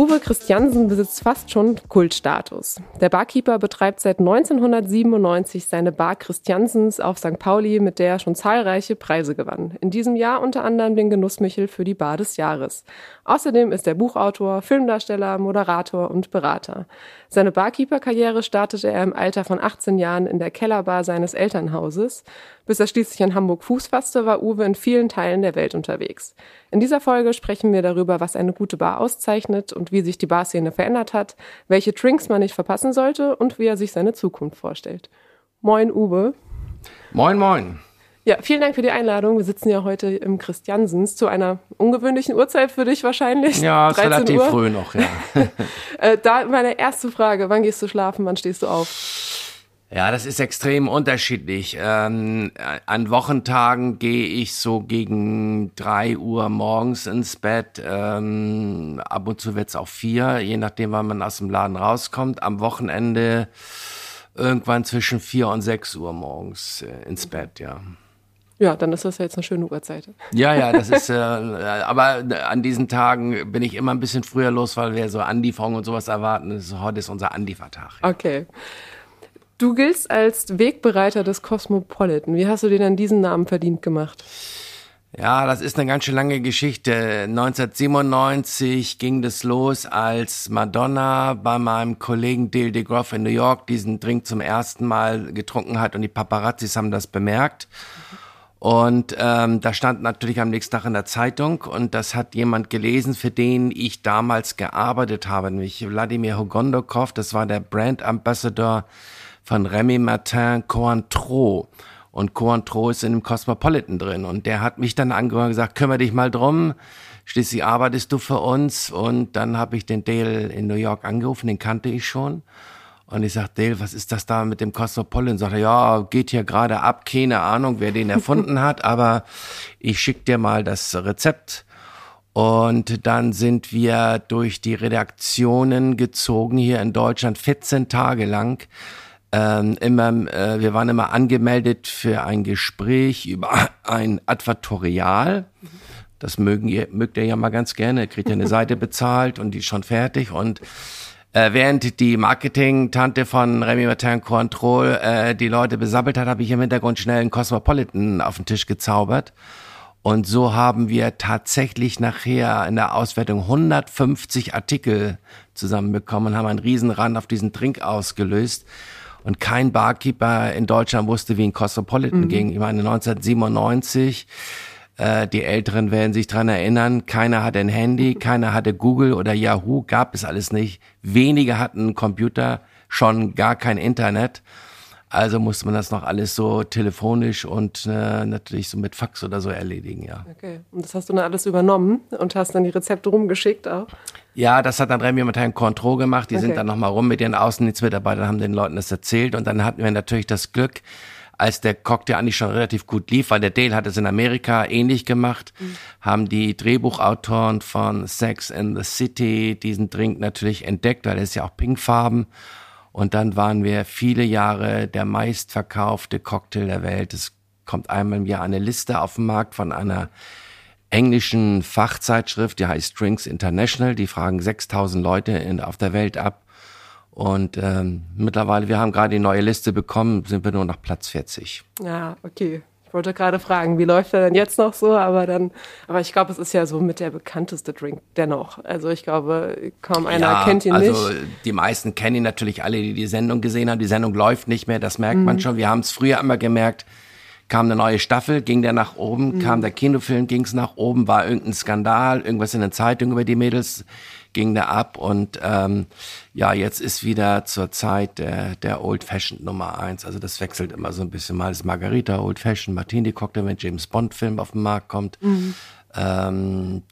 Uwe Christiansen besitzt fast schon Kultstatus. Der Barkeeper betreibt seit 1997 seine Bar Christiansens auf St. Pauli, mit der er schon zahlreiche Preise gewann. In diesem Jahr unter anderem den Genussmichel für die Bar des Jahres. Außerdem ist er Buchautor, Filmdarsteller, Moderator und Berater. Seine Barkeeper-Karriere startete er im Alter von 18 Jahren in der Kellerbar seines Elternhauses. Bis er schließlich in Hamburg Fuß fasste, war Uwe in vielen Teilen der Welt unterwegs. In dieser Folge sprechen wir darüber, was eine gute Bar auszeichnet und wie sich die Barszene verändert hat, welche Drinks man nicht verpassen sollte und wie er sich seine Zukunft vorstellt. Moin, Uwe. Moin, moin. Ja, vielen Dank für die Einladung. Wir sitzen ja heute im Christiansens zu einer ungewöhnlichen Uhrzeit für dich wahrscheinlich. Ja, ist relativ Uhr. früh noch, ja. Äh, da meine erste Frage, wann gehst du schlafen, wann stehst du auf? Ja, das ist extrem unterschiedlich. Ähm, an Wochentagen gehe ich so gegen drei Uhr morgens ins Bett. Ähm, ab und zu wird's auch vier, je nachdem, wann man aus dem Laden rauskommt. Am Wochenende irgendwann zwischen vier und sechs Uhr morgens äh, ins Bett, ja. Ja, dann ist das ja jetzt eine schöne Uhrzeit. Ja, ja, das ist, äh, aber an diesen Tagen bin ich immer ein bisschen früher los, weil wir so Anlieferungen und sowas erwarten. Heute ist unser Anliefertag. Ja. Okay. Du giltst als Wegbereiter des Cosmopolitan. Wie hast du dir denn diesen Namen verdient gemacht? Ja, das ist eine ganz schön lange Geschichte. 1997 ging das los, als Madonna bei meinem Kollegen Dale DeGroff in New York diesen Drink zum ersten Mal getrunken hat und die Paparazzis haben das bemerkt. Und ähm, da stand natürlich am nächsten Tag in der Zeitung und das hat jemand gelesen, für den ich damals gearbeitet habe, nämlich Wladimir Hogondokov, das war der Brand Ambassador von Remy Martin Cointreau. Und Cointreau ist in dem Cosmopolitan drin. Und der hat mich dann angehört und gesagt, kümmere dich mal drum. Schließlich arbeitest du für uns. Und dann habe ich den Dale in New York angerufen, den kannte ich schon. Und ich sag, Dale, was ist das da mit dem Cosmopolitan? Sagt er, ja, geht hier gerade ab, keine Ahnung, wer den erfunden hat, aber ich schick dir mal das Rezept. Und dann sind wir durch die Redaktionen gezogen hier in Deutschland 14 Tage lang. Ähm, immer, äh, wir waren immer angemeldet für ein Gespräch über ein Advertorial. Das mögen ihr, mögt ihr ja mal ganz gerne. Kriegt ihr eine Seite bezahlt und die ist schon fertig und äh, während die Marketing-Tante von Remy Martin Control äh, die Leute besabbelt hat, habe ich im Hintergrund schnell einen Cosmopolitan auf den Tisch gezaubert. Und so haben wir tatsächlich nachher in der Auswertung 150 Artikel zusammenbekommen, haben einen Riesenrand auf diesen Drink ausgelöst. Und kein Barkeeper in Deutschland wusste, wie ein Cosmopolitan mhm. ging. Ich meine, 1997 äh, die Älteren werden sich dran erinnern, keiner hatte ein Handy, keiner hatte Google oder Yahoo, gab es alles nicht. Wenige hatten einen Computer, schon gar kein Internet. Also musste man das noch alles so telefonisch und äh, natürlich so mit Fax oder so erledigen, ja. Okay. Und das hast du dann alles übernommen und hast dann die Rezepte rumgeschickt auch? Ja, das hat dann Remy mit Herrn Contro gemacht. Die okay. sind dann nochmal rum mit ihren Außendienstmitarbeitern, haben den Leuten das erzählt und dann hatten wir natürlich das Glück, als der Cocktail eigentlich schon relativ gut lief, weil der Dale hat es in Amerika ähnlich gemacht, mhm. haben die Drehbuchautoren von Sex in the City diesen Drink natürlich entdeckt, weil er ist ja auch pinkfarben. Und dann waren wir viele Jahre der meistverkaufte Cocktail der Welt. Es kommt einmal im Jahr eine Liste auf den Markt von einer englischen Fachzeitschrift, die heißt Drinks International. Die fragen 6000 Leute in, auf der Welt ab. Und ähm, mittlerweile, wir haben gerade die neue Liste bekommen, sind wir nur noch Platz 40. Ja, okay. Ich wollte gerade fragen, wie läuft er denn jetzt noch so? Aber dann, aber ich glaube, es ist ja so mit der bekannteste Drink dennoch. Also ich glaube, kaum einer ja, kennt ihn also nicht. Also die meisten kennen ihn natürlich alle, die die Sendung gesehen haben. Die Sendung läuft nicht mehr, das merkt mhm. man schon. Wir haben es früher immer gemerkt. Kam eine neue Staffel, ging der nach oben, mhm. kam der Kinofilm, ging es nach oben, war irgendein Skandal, irgendwas in der Zeitung über die Mädels ging da ab und ähm, ja, jetzt ist wieder zur Zeit der, der Old Fashioned Nummer eins. Also das wechselt immer so ein bisschen. Mal ist Margarita Old Fashioned, Martini Cocktail, wenn James Bond Film auf den Markt kommt. Mhm. Ähm,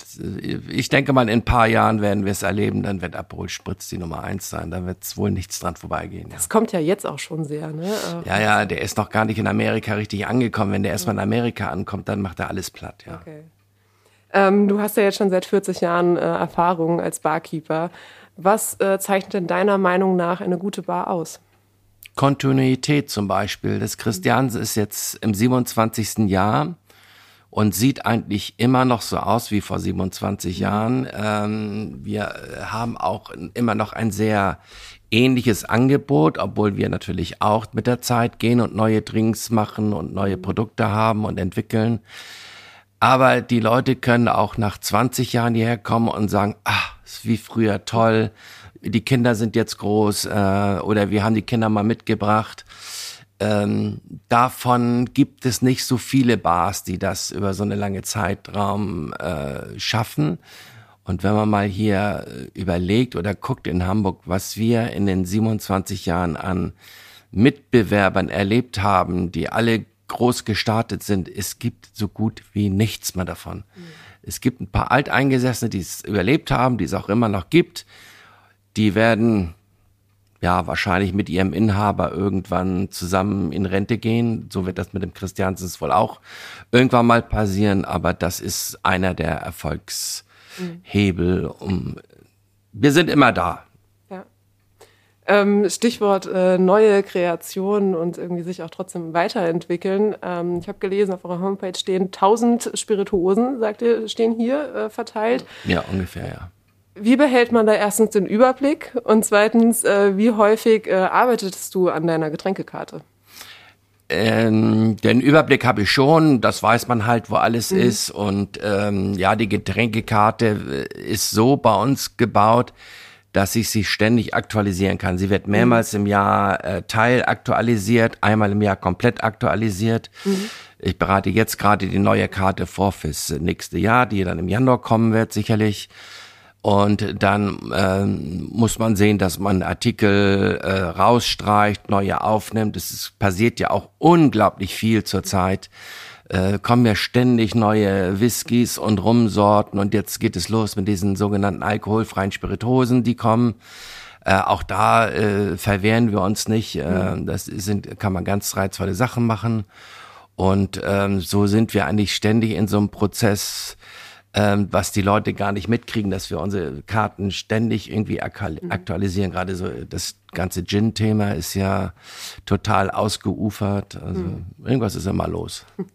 ich denke mal, in ein paar Jahren werden wir es erleben, dann wird Aperol Spritz die Nummer eins sein. Da wird es wohl nichts dran vorbeigehen. Das kommt ja jetzt auch schon sehr, ne? Ja, ja, der ist noch gar nicht in Amerika richtig angekommen. Wenn der erstmal in Amerika ankommt, dann macht er alles platt, ja. Okay. Ähm, du hast ja jetzt schon seit 40 Jahren äh, Erfahrung als Barkeeper. Was äh, zeichnet denn deiner Meinung nach eine gute Bar aus? Kontinuität zum Beispiel. Das Christians ist jetzt im 27. Jahr und sieht eigentlich immer noch so aus wie vor 27 Jahren. Ähm, wir haben auch immer noch ein sehr ähnliches Angebot, obwohl wir natürlich auch mit der Zeit gehen und neue Drinks machen und neue Produkte haben und entwickeln. Aber die Leute können auch nach 20 Jahren hierher kommen und sagen, ah, ist wie früher toll, die Kinder sind jetzt groß äh, oder wir haben die Kinder mal mitgebracht. Ähm, davon gibt es nicht so viele Bars, die das über so eine lange Zeitraum äh, schaffen. Und wenn man mal hier äh, überlegt oder guckt in Hamburg, was wir in den 27 Jahren an Mitbewerbern erlebt haben, die alle groß gestartet sind, es gibt so gut wie nichts mehr davon. Mhm. Es gibt ein paar Alteingesessene, die es überlebt haben, die es auch immer noch gibt. Die werden ja wahrscheinlich mit ihrem Inhaber irgendwann zusammen in Rente gehen. So wird das mit dem Christiansens wohl auch irgendwann mal passieren. Aber das ist einer der Erfolgshebel. Um wir sind immer da. Ähm, Stichwort äh, neue Kreationen und irgendwie sich auch trotzdem weiterentwickeln. Ähm, ich habe gelesen, auf eurer Homepage stehen 1000 Spirituosen, sagt ihr, stehen hier äh, verteilt. Ja, ungefähr, ja. Wie behält man da erstens den Überblick und zweitens, äh, wie häufig äh, arbeitest du an deiner Getränkekarte? Ähm, den Überblick habe ich schon, das weiß man halt, wo alles mhm. ist. Und ähm, ja, die Getränkekarte äh, ist so bei uns gebaut, dass ich sie ständig aktualisieren kann. Sie wird mhm. mehrmals mhm. im Jahr äh, teilaktualisiert, einmal im Jahr komplett aktualisiert. Mhm. Ich berate jetzt gerade die neue Karte vor fürs nächste Jahr, die dann im Januar kommen wird, sicherlich. Und dann ähm, muss man sehen, dass man Artikel äh, rausstreicht, neue aufnimmt. Es ist, passiert ja auch unglaublich viel zurzeit. Äh, kommen ja ständig neue Whiskys und Rumsorten und jetzt geht es los mit diesen sogenannten alkoholfreien Spiritosen, die kommen. Äh, auch da äh, verwehren wir uns nicht. Äh, mhm. das sind, kann man ganz reizvolle Sachen machen. Und ähm, so sind wir eigentlich ständig in so einem Prozess, ähm, was die Leute gar nicht mitkriegen, dass wir unsere Karten ständig irgendwie mhm. aktualisieren. Gerade so das ganze Gin-Thema ist ja total ausgeufert. Also mhm. irgendwas ist immer los.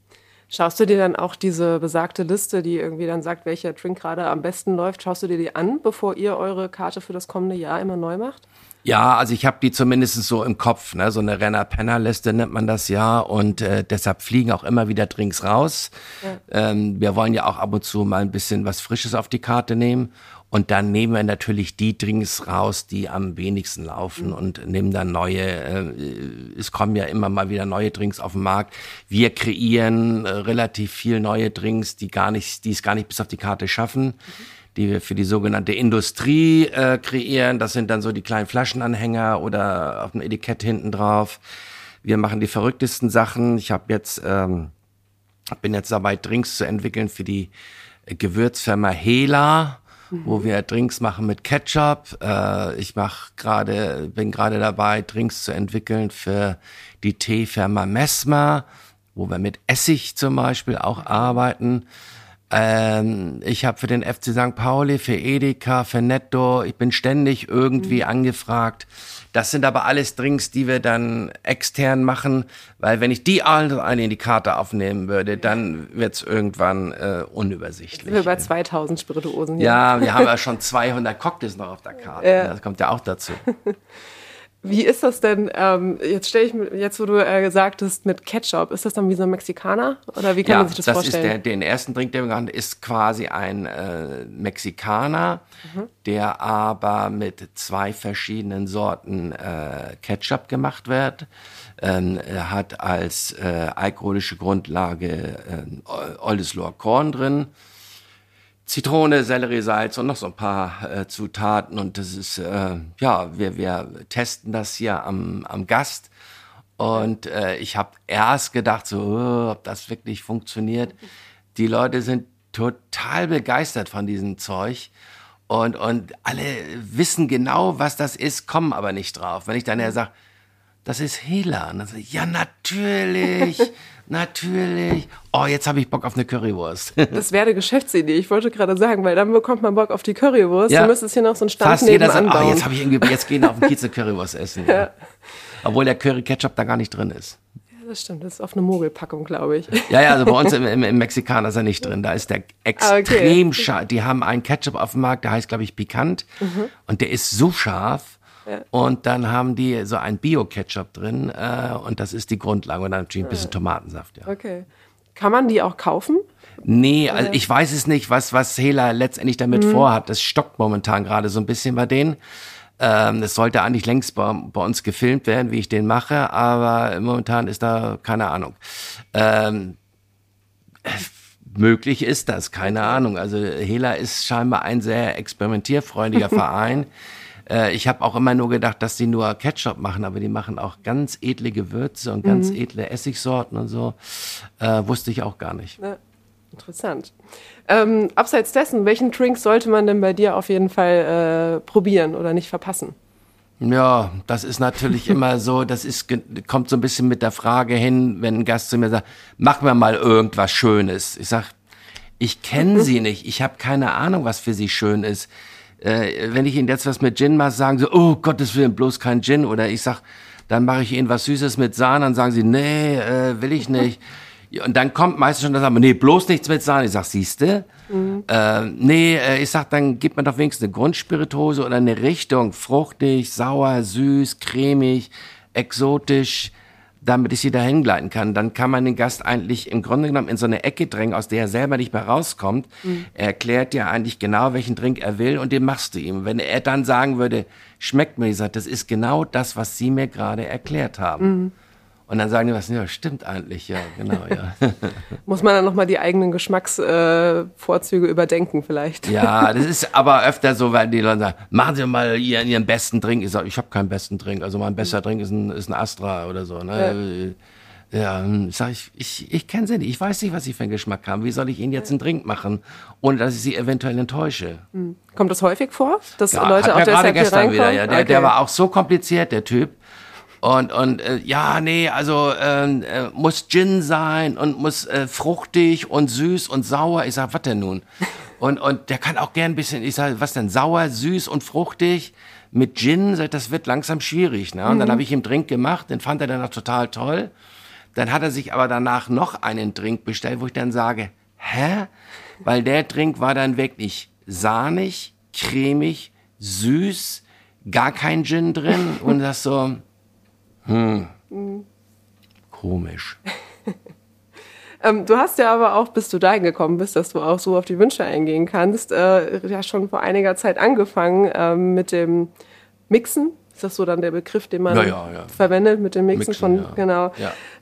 Schaust du dir dann auch diese besagte Liste, die irgendwie dann sagt, welcher Drink gerade am besten läuft, schaust du dir die an, bevor ihr eure Karte für das kommende Jahr immer neu macht? Ja, also ich habe die zumindest so im Kopf, ne? so eine Renner-Penner-Liste nennt man das ja und äh, deshalb fliegen auch immer wieder Drinks raus. Ja. Ähm, wir wollen ja auch ab und zu mal ein bisschen was Frisches auf die Karte nehmen und dann nehmen wir natürlich die Drinks raus, die am wenigsten laufen mhm. und nehmen dann neue. Äh, es kommen ja immer mal wieder neue Drinks auf den Markt. Wir kreieren äh, relativ viel neue Drinks, die gar nicht, die es gar nicht bis auf die Karte schaffen. Mhm. Die wir für die sogenannte Industrie äh, kreieren. Das sind dann so die kleinen Flaschenanhänger oder auf dem Etikett hinten drauf. Wir machen die verrücktesten Sachen. Ich habe jetzt ähm, bin jetzt dabei, Drinks zu entwickeln für die Gewürzfirma Hela mhm. wo wir Drinks machen mit Ketchup. Äh, ich mach gerade, bin gerade dabei, Drinks zu entwickeln für die Teefirma Messmer, wo wir mit Essig zum Beispiel auch arbeiten. Ähm, ich habe für den FC St. Pauli, für Edeka, für Netto, ich bin ständig irgendwie mhm. angefragt. Das sind aber alles Drinks, die wir dann extern machen, weil wenn ich die alle in die Karte aufnehmen würde, dann wird's irgendwann äh, unübersichtlich. Sind wir bei 2000 Spirituosen hier. Ja, wir haben ja schon 200 Cocktails noch auf der Karte. Ja. Das kommt ja auch dazu. Wie ist das denn? Ähm, jetzt stelle ich mir, jetzt wo du äh, gesagt hast mit Ketchup, ist das dann wie so ein Mexikaner oder wie kann ja, man sich das, das vorstellen? Ist der, den ersten Drink, den wir haben, ist quasi ein äh, Mexikaner, mhm. der aber mit zwei verschiedenen Sorten äh, Ketchup gemacht wird. Ähm, er hat als äh, alkoholische Grundlage äh, Oldesloher Korn drin Zitrone, Selleriesalz und noch so ein paar äh, Zutaten. Und das ist, äh, ja, wir, wir testen das hier am, am Gast. Und äh, ich habe erst gedacht, so, oh, ob das wirklich funktioniert. Die Leute sind total begeistert von diesem Zeug. Und, und alle wissen genau, was das ist, kommen aber nicht drauf. Wenn ich dann ja sage, das ist Hela. Und dann sage ich, ja, natürlich. Natürlich. Oh, jetzt habe ich Bock auf eine Currywurst. das wäre eine Geschäftsidee. Ich wollte gerade sagen, weil dann bekommt man Bock auf die Currywurst. Ja. Du müsstest hier noch so einen Stand Fast jeder sagt, oh, jetzt habe ich irgendwie, jetzt gehen auf den Kiez eine Currywurst essen. Ja. Obwohl der Curry-Ketchup da gar nicht drin ist. Ja, das stimmt. Das ist auf eine Mogelpackung, glaube ich. Ja, ja, also bei uns im, im, im Mexikaner ist er nicht drin. Da ist der extrem okay. scharf. Die haben einen Ketchup auf dem Markt, der heißt, glaube ich, Pikant. Mhm. Und der ist so scharf. Und dann haben die so ein Bio-Ketchup drin äh, und das ist die Grundlage. Und dann natürlich ein bisschen Tomatensaft. Ja. Okay. Kann man die auch kaufen? Nee, also ich weiß es nicht, was, was Hela letztendlich damit mhm. vorhat. Das stockt momentan gerade so ein bisschen bei denen. Ähm, das sollte eigentlich längst bei, bei, uns gefilmt werden, wie ich den mache, aber momentan ist da keine Ahnung. Ähm, möglich ist das, keine Ahnung. Also Hela ist scheinbar ein sehr experimentierfreundlicher Verein. Äh, ich habe auch immer nur gedacht, dass die nur Ketchup machen, aber die machen auch ganz edle Gewürze und ganz mhm. edle Essigsorten und so. Äh, wusste ich auch gar nicht. Ja, interessant. Ähm, abseits dessen, welchen Drink sollte man denn bei dir auf jeden Fall äh, probieren oder nicht verpassen? Ja, das ist natürlich immer so, das ist, kommt so ein bisschen mit der Frage hin, wenn ein Gast zu mir sagt, mach mir mal irgendwas Schönes. Ich sag, ich kenne sie nicht, ich habe keine Ahnung, was für sie schön ist äh, wenn ich Ihnen jetzt was mit Gin mache, sagen Sie, oh Gottes Willen, bloß kein Gin. Oder ich sag, dann mache ich Ihnen was Süßes mit Sahne, dann sagen Sie, nee, äh, will ich nicht. Und dann kommt meistens schon das, aber nee, bloß nichts mit Sahne. Ich sag, siehste? Mhm. Äh, nee, äh, ich sag, dann gibt man doch wenigstens eine Grundspirituose oder eine Richtung. Fruchtig, sauer, süß, cremig, exotisch damit ich sie dahin gleiten kann. Dann kann man den Gast eigentlich im Grunde genommen in so eine Ecke drängen, aus der er selber nicht mehr rauskommt. Mhm. Er erklärt dir eigentlich genau, welchen Drink er will und den machst du ihm. Wenn er dann sagen würde, schmeckt mir, ich sage, das ist genau das, was Sie mir gerade erklärt haben. Mhm. Und dann sagen die was, ja, stimmt eigentlich, ja, genau, ja. Muss man dann nochmal die eigenen Geschmacksvorzüge äh, überdenken vielleicht. Ja, das ist aber öfter so, weil die Leute sagen, machen Sie mal Ihren, Ihren besten Drink. Ich sage, ich habe keinen besten Drink. Also mein bester Drink ist ein, ist ein Astra oder so. Ne? Ja. Ja, sag ich, ich, ich kenne sie nicht. Ich weiß nicht, was sie für einen Geschmack haben. Wie soll ich ihnen jetzt einen Drink machen, ohne dass ich sie eventuell enttäusche? Hm. Kommt das häufig vor, dass ja, Leute auch gerade gestern wieder. Ja, der, okay. der war auch so kompliziert, der Typ. Und, und äh, ja, nee, also ähm, äh, muss Gin sein und muss äh, fruchtig und süß und sauer. Ich sag, was denn nun? Und, und der kann auch gern ein bisschen, ich sag, was denn, sauer, süß und fruchtig mit Gin, das wird langsam schwierig. Ne? Und mhm. dann habe ich ihm Drink gemacht, den fand er dann auch total toll. Dann hat er sich aber danach noch einen Drink bestellt, wo ich dann sage, hä? Weil der Drink war dann wirklich sahnig, cremig, süß, gar kein Gin drin und das so, hm. Mhm. Komisch. ähm, du hast ja aber auch, bis du dahin gekommen bist, dass du auch so auf die Wünsche eingehen kannst, äh, ja schon vor einiger Zeit angefangen äh, mit dem Mixen. Ist das so dann der Begriff, den man ja, ja, ja. verwendet mit dem Mixen, Mixen von, genau.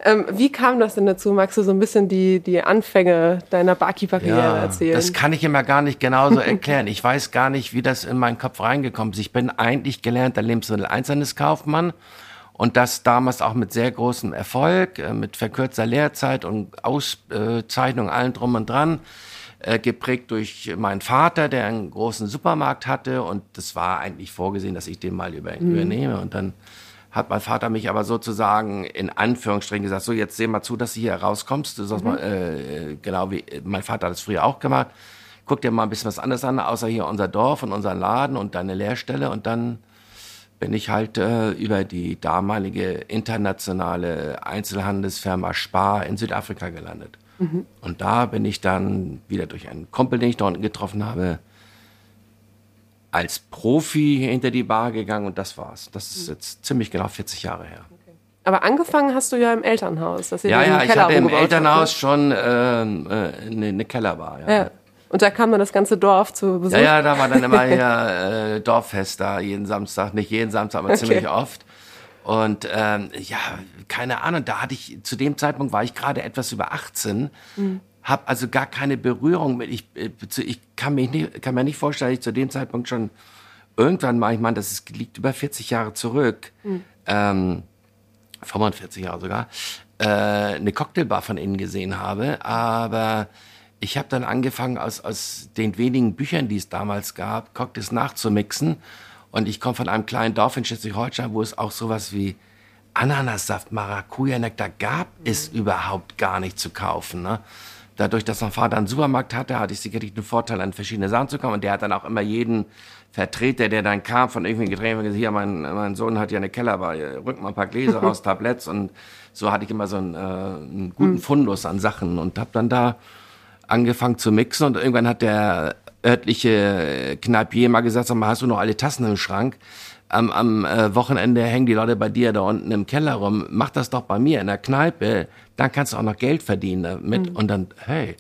Ähm, wie kam das denn dazu? Magst du so ein bisschen die, die Anfänge deiner Barkeeper-Karriere erzählen? Das kann ich immer gar nicht genauso erklären. ich weiß gar nicht, wie das in meinen Kopf reingekommen ist. Ich bin eigentlich gelernter Lebensmittel-Einzelhandelskaufmann und das damals auch mit sehr großem Erfolg, äh, mit verkürzter Lehrzeit und Auszeichnung allen drum und dran, äh, geprägt durch meinen Vater, der einen großen Supermarkt hatte und das war eigentlich vorgesehen, dass ich den mal über, mhm. übernehme und dann hat mein Vater mich aber sozusagen in Anführungsstrichen gesagt, so jetzt seh mal zu, dass du hier rauskommst. Du sagst mhm. mal, äh, genau wie mein Vater hat das früher auch gemacht. Guck dir mal ein bisschen was anderes an, außer hier unser Dorf und unseren Laden und deine Lehrstelle und dann bin ich halt äh, über die damalige internationale Einzelhandelsfirma Spar in Südafrika gelandet. Mhm. Und da bin ich dann wieder durch einen Kumpel, den ich dort getroffen habe, als Profi hinter die Bar gegangen und das war's. Das ist jetzt ziemlich genau 40 Jahre her. Aber angefangen hast du ja im Elternhaus. Dass ihr ja, ja, ich hatte im Elternhaus habt, ne? schon äh, eine, eine Kellerbar. Ja. ja. Und da kam dann das ganze Dorf zu Besuch? Ja, ja, da war dann immer hier äh, Dorffest da jeden Samstag. Nicht jeden Samstag, aber okay. ziemlich oft. Und ähm, ja, keine Ahnung, da hatte ich, zu dem Zeitpunkt war ich gerade etwas über 18, mhm. habe also gar keine Berührung mit, ich, äh, ich kann, mich nicht, kann mir nicht vorstellen, dass ich zu dem Zeitpunkt schon irgendwann mal, ich meine, das ist, liegt über 40 Jahre zurück, mhm. ähm, 45 Jahre sogar, äh, eine Cocktailbar von innen gesehen habe. Aber ich habe dann angefangen, aus, aus den wenigen Büchern, die es damals gab, Cocktails nachzumixen. Und ich komme von einem kleinen Dorf in Schleswig-Holstein, wo es auch sowas wie Ananassaft, Maracuja-Nektar gab es mhm. überhaupt gar nicht zu kaufen. Ne? Dadurch, dass mein Vater einen Supermarkt hatte, hatte ich sicherlich den Vorteil, an verschiedene Sachen zu kommen. Und der hat dann auch immer jeden Vertreter, der dann kam von irgendwelchen Getränken, gesagt, hier, mein, mein Sohn hat ja eine Kellerbar, rück mal ein paar Gläser raus, Tabletts und so hatte ich immer so einen, äh, einen guten hm. Fundus an Sachen und habe dann da angefangen zu mixen und irgendwann hat der örtliche Kneipier mal gesagt, sag mal, hast du noch alle Tassen im Schrank? Am, am äh, Wochenende hängen die Leute bei dir da unten im Keller rum. Mach das doch bei mir in der Kneipe. Dann kannst du auch noch Geld verdienen damit. Mhm. Und dann, hey,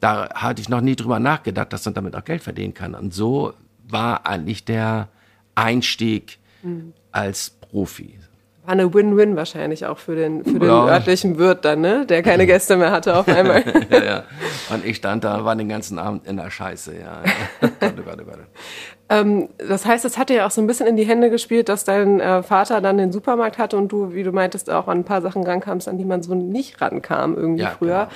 da hatte ich noch nie drüber nachgedacht, dass man damit auch Geld verdienen kann. Und so war eigentlich der Einstieg mhm. als Profi. War eine Win-Win wahrscheinlich auch für den, für den ja. örtlichen Wirt dann, ne? Der keine Gäste mehr hatte auf einmal. ja, ja. Und ich stand da, war den ganzen Abend in der Scheiße, ja. Gott, Gott, oh Gott. Ähm, das heißt, es hat dir ja auch so ein bisschen in die Hände gespielt, dass dein äh, Vater dann den Supermarkt hatte und du, wie du meintest, auch an ein paar Sachen rankamst, an die man so nicht rankam irgendwie ja, früher.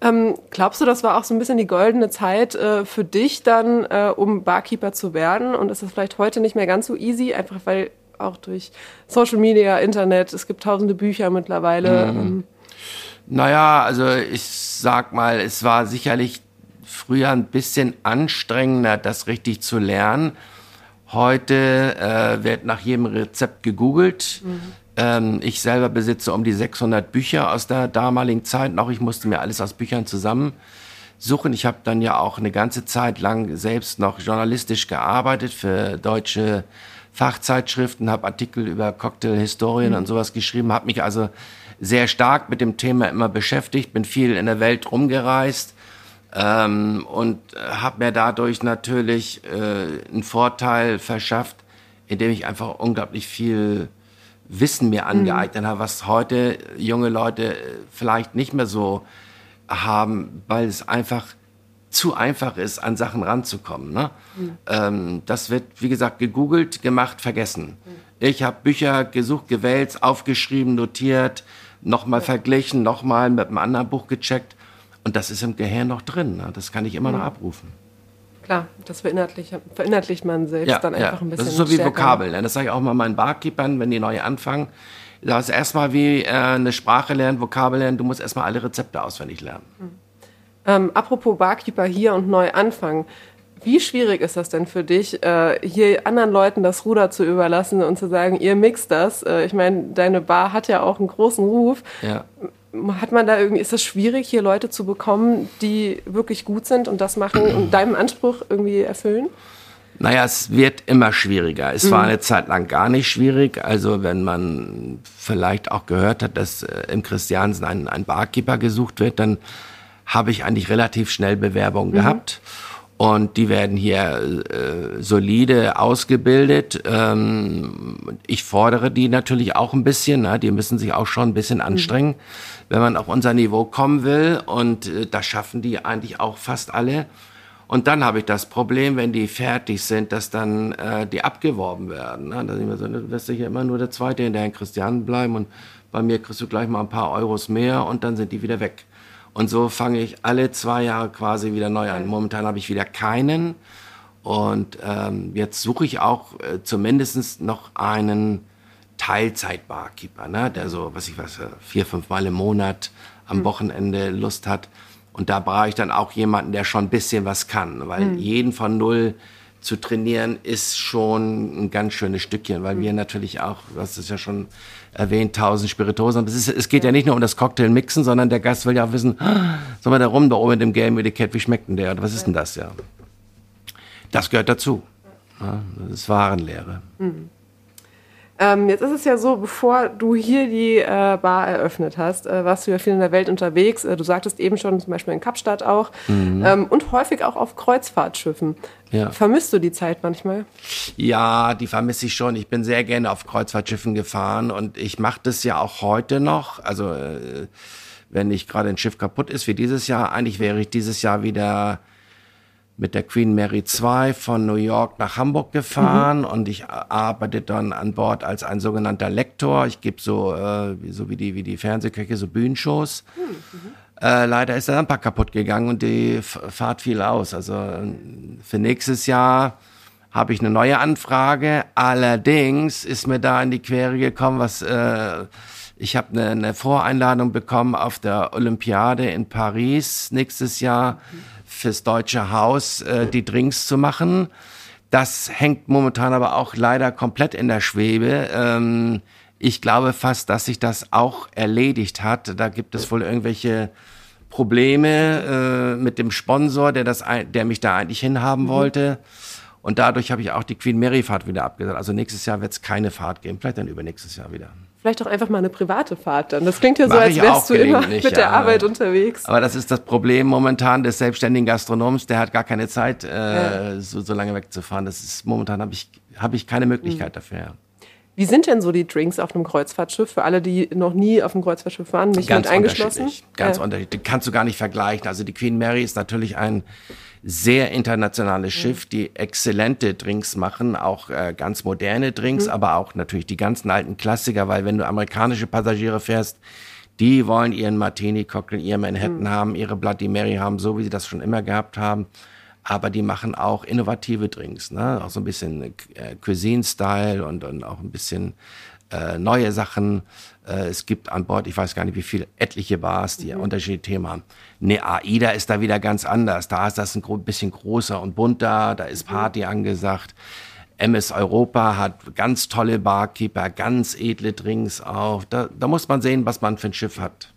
Genau. Ähm, glaubst du, das war auch so ein bisschen die goldene Zeit äh, für dich dann, äh, um Barkeeper zu werden? Und ist das vielleicht heute nicht mehr ganz so easy, einfach weil auch durch Social Media, Internet, es gibt tausende Bücher mittlerweile. Mhm. Naja, also ich sag mal, es war sicherlich früher ein bisschen anstrengender, das richtig zu lernen. Heute äh, wird nach jedem Rezept gegoogelt. Mhm. Ähm, ich selber besitze um die 600 Bücher aus der damaligen Zeit noch. Ich musste mir alles aus Büchern zusammensuchen. Ich habe dann ja auch eine ganze Zeit lang selbst noch journalistisch gearbeitet für deutsche Fachzeitschriften, habe Artikel über Cocktailhistorien mhm. und sowas geschrieben, habe mich also sehr stark mit dem Thema immer beschäftigt, bin viel in der Welt rumgereist ähm, und habe mir dadurch natürlich äh, einen Vorteil verschafft, indem ich einfach unglaublich viel Wissen mir mhm. angeeignet mhm. habe, was heute junge Leute äh, vielleicht nicht mehr so haben, weil es einfach zu einfach ist, an Sachen ranzukommen. Ne? Mhm. Ähm, das wird, wie gesagt, gegoogelt, gemacht, vergessen. Mhm. Ich habe Bücher gesucht, gewählt, aufgeschrieben, notiert, nochmal ja. verglichen, nochmal mit einem anderen Buch gecheckt. Und das ist im Gehirn noch drin. Ne? Das kann ich immer mhm. noch abrufen. Klar, das verinnerlicht, verinnerlicht man selbst ja, dann einfach ja. ein bisschen. Das ist so wie Vokabeln. Ne? Das sage ich auch mal meinen Barkeepern, wenn die neu anfangen. Das ist erstmal wie äh, eine Sprache lernen, Vokabel lernen. Du musst erstmal alle Rezepte auswendig lernen. Ähm, apropos Barkeeper hier und neu anfangen. Wie schwierig ist das denn für dich, äh, hier anderen Leuten das Ruder zu überlassen und zu sagen, ihr mixt das? Äh, ich meine, deine Bar hat ja auch einen großen Ruf. Ja hat man da irgendwie, ist das schwierig, hier Leute zu bekommen, die wirklich gut sind und das machen und deinem Anspruch irgendwie erfüllen? Naja, es wird immer schwieriger. Es mhm. war eine Zeit lang gar nicht schwierig. Also wenn man vielleicht auch gehört hat, dass äh, im Christiansen ein, ein Barkeeper gesucht wird, dann habe ich eigentlich relativ schnell Bewerbungen mhm. gehabt. Und die werden hier äh, solide ausgebildet. Ähm, ich fordere die natürlich auch ein bisschen. Ne? Die müssen sich auch schon ein bisschen mhm. anstrengen. Mhm wenn man auf unser Niveau kommen will. Und äh, das schaffen die eigentlich auch fast alle. Und dann habe ich das Problem, wenn die fertig sind, dass dann äh, die abgeworben werden. Ne? Da sind wir so, du wirst ja immer nur der Zweite in der Christian bleiben und bei mir kriegst du gleich mal ein paar Euros mehr und dann sind die wieder weg. Und so fange ich alle zwei Jahre quasi wieder neu an. Momentan habe ich wieder keinen. Und ähm, jetzt suche ich auch äh, zumindest noch einen Teilzeit-Barkeeper, ne? der so, was ich weiß, äh, vier, fünf Mal im Monat am mhm. Wochenende Lust hat. Und da brauche ich dann auch jemanden, der schon ein bisschen was kann, weil mhm. jeden von null zu trainieren ist schon ein ganz schönes Stückchen, weil mhm. wir natürlich auch, hast es ja schon erwähnt, tausend Spiritosen. Es, ist, es geht ja. nicht nur um das Cocktail-Mixen, sondern der Gast will ja auch wissen, soll man da rum, da oben mit dem gelben Etikett, wie schmeckt denn der? Was ist denn das ja? Das gehört dazu. Ja, das ist Warenlehre. Mhm. Ähm, jetzt ist es ja so, bevor du hier die äh, Bar eröffnet hast, äh, warst du ja viel in der Welt unterwegs. Äh, du sagtest eben schon, zum Beispiel in Kapstadt auch. Mhm. Ähm, und häufig auch auf Kreuzfahrtschiffen. Ja. Vermisst du die Zeit manchmal? Ja, die vermisse ich schon. Ich bin sehr gerne auf Kreuzfahrtschiffen gefahren und ich mache das ja auch heute noch. Also äh, wenn nicht gerade ein Schiff kaputt ist wie dieses Jahr, eigentlich wäre ich dieses Jahr wieder mit der Queen Mary 2 von New York nach Hamburg gefahren mhm. und ich arbeite dann an Bord als ein sogenannter Lektor. Ich gebe so, äh, so wie die, wie die Fernsehköche, so Bühnenshows. Mhm. Äh, leider ist der Lampa kaputt gegangen und die Fahrt fiel aus. Also für nächstes Jahr habe ich eine neue Anfrage. Allerdings ist mir da in die Quere gekommen, was äh, ich habe eine, eine Voreinladung bekommen auf der Olympiade in Paris nächstes Jahr. Mhm fürs Deutsche Haus äh, die Drinks zu machen. Das hängt momentan aber auch leider komplett in der Schwebe. Ähm, ich glaube fast, dass sich das auch erledigt hat. Da gibt es wohl irgendwelche Probleme äh, mit dem Sponsor, der das, der mich da eigentlich hinhaben mhm. wollte. Und dadurch habe ich auch die Queen Mary Fahrt wieder abgesagt. Also nächstes Jahr wird es keine Fahrt geben. Vielleicht dann übernächstes Jahr wieder. Vielleicht auch einfach mal eine private Fahrt dann. Das klingt ja so, als wärst du immer mit ja. der Arbeit unterwegs. Aber das ist das Problem momentan des selbstständigen Gastronoms. Der hat gar keine Zeit, äh, ja. so, so lange wegzufahren. Das ist momentan habe ich habe ich keine Möglichkeit mhm. dafür. Wie sind denn so die Drinks auf einem Kreuzfahrtschiff für alle, die noch nie auf einem Kreuzfahrtschiff waren, nicht Ganz mit eingeschlossen? Unterschiedlich. Ganz ja. unterschiedlich. Kannst du gar nicht vergleichen. Also die Queen Mary ist natürlich ein sehr internationales mhm. Schiff, die exzellente Drinks machen, auch äh, ganz moderne Drinks, mhm. aber auch natürlich die ganzen alten Klassiker, weil wenn du amerikanische Passagiere fährst, die wollen ihren Martini-Cocktail, ihr Manhattan mhm. haben, ihre Bloody Mary haben, so wie sie das schon immer gehabt haben. Aber die machen auch innovative Drinks, ne? auch so ein bisschen äh, Cuisine-Style und, und auch ein bisschen äh, neue Sachen. Äh, es gibt an Bord, ich weiß gar nicht wie viele, etliche Bars, die mhm. unterschiedliche Themen haben. Ne, AIDA ist da wieder ganz anders. Da ist das ein bisschen großer und bunter, da ist mhm. Party angesagt. MS Europa hat ganz tolle Barkeeper, ganz edle Drinks auch. Da, da muss man sehen, was man für ein Schiff hat.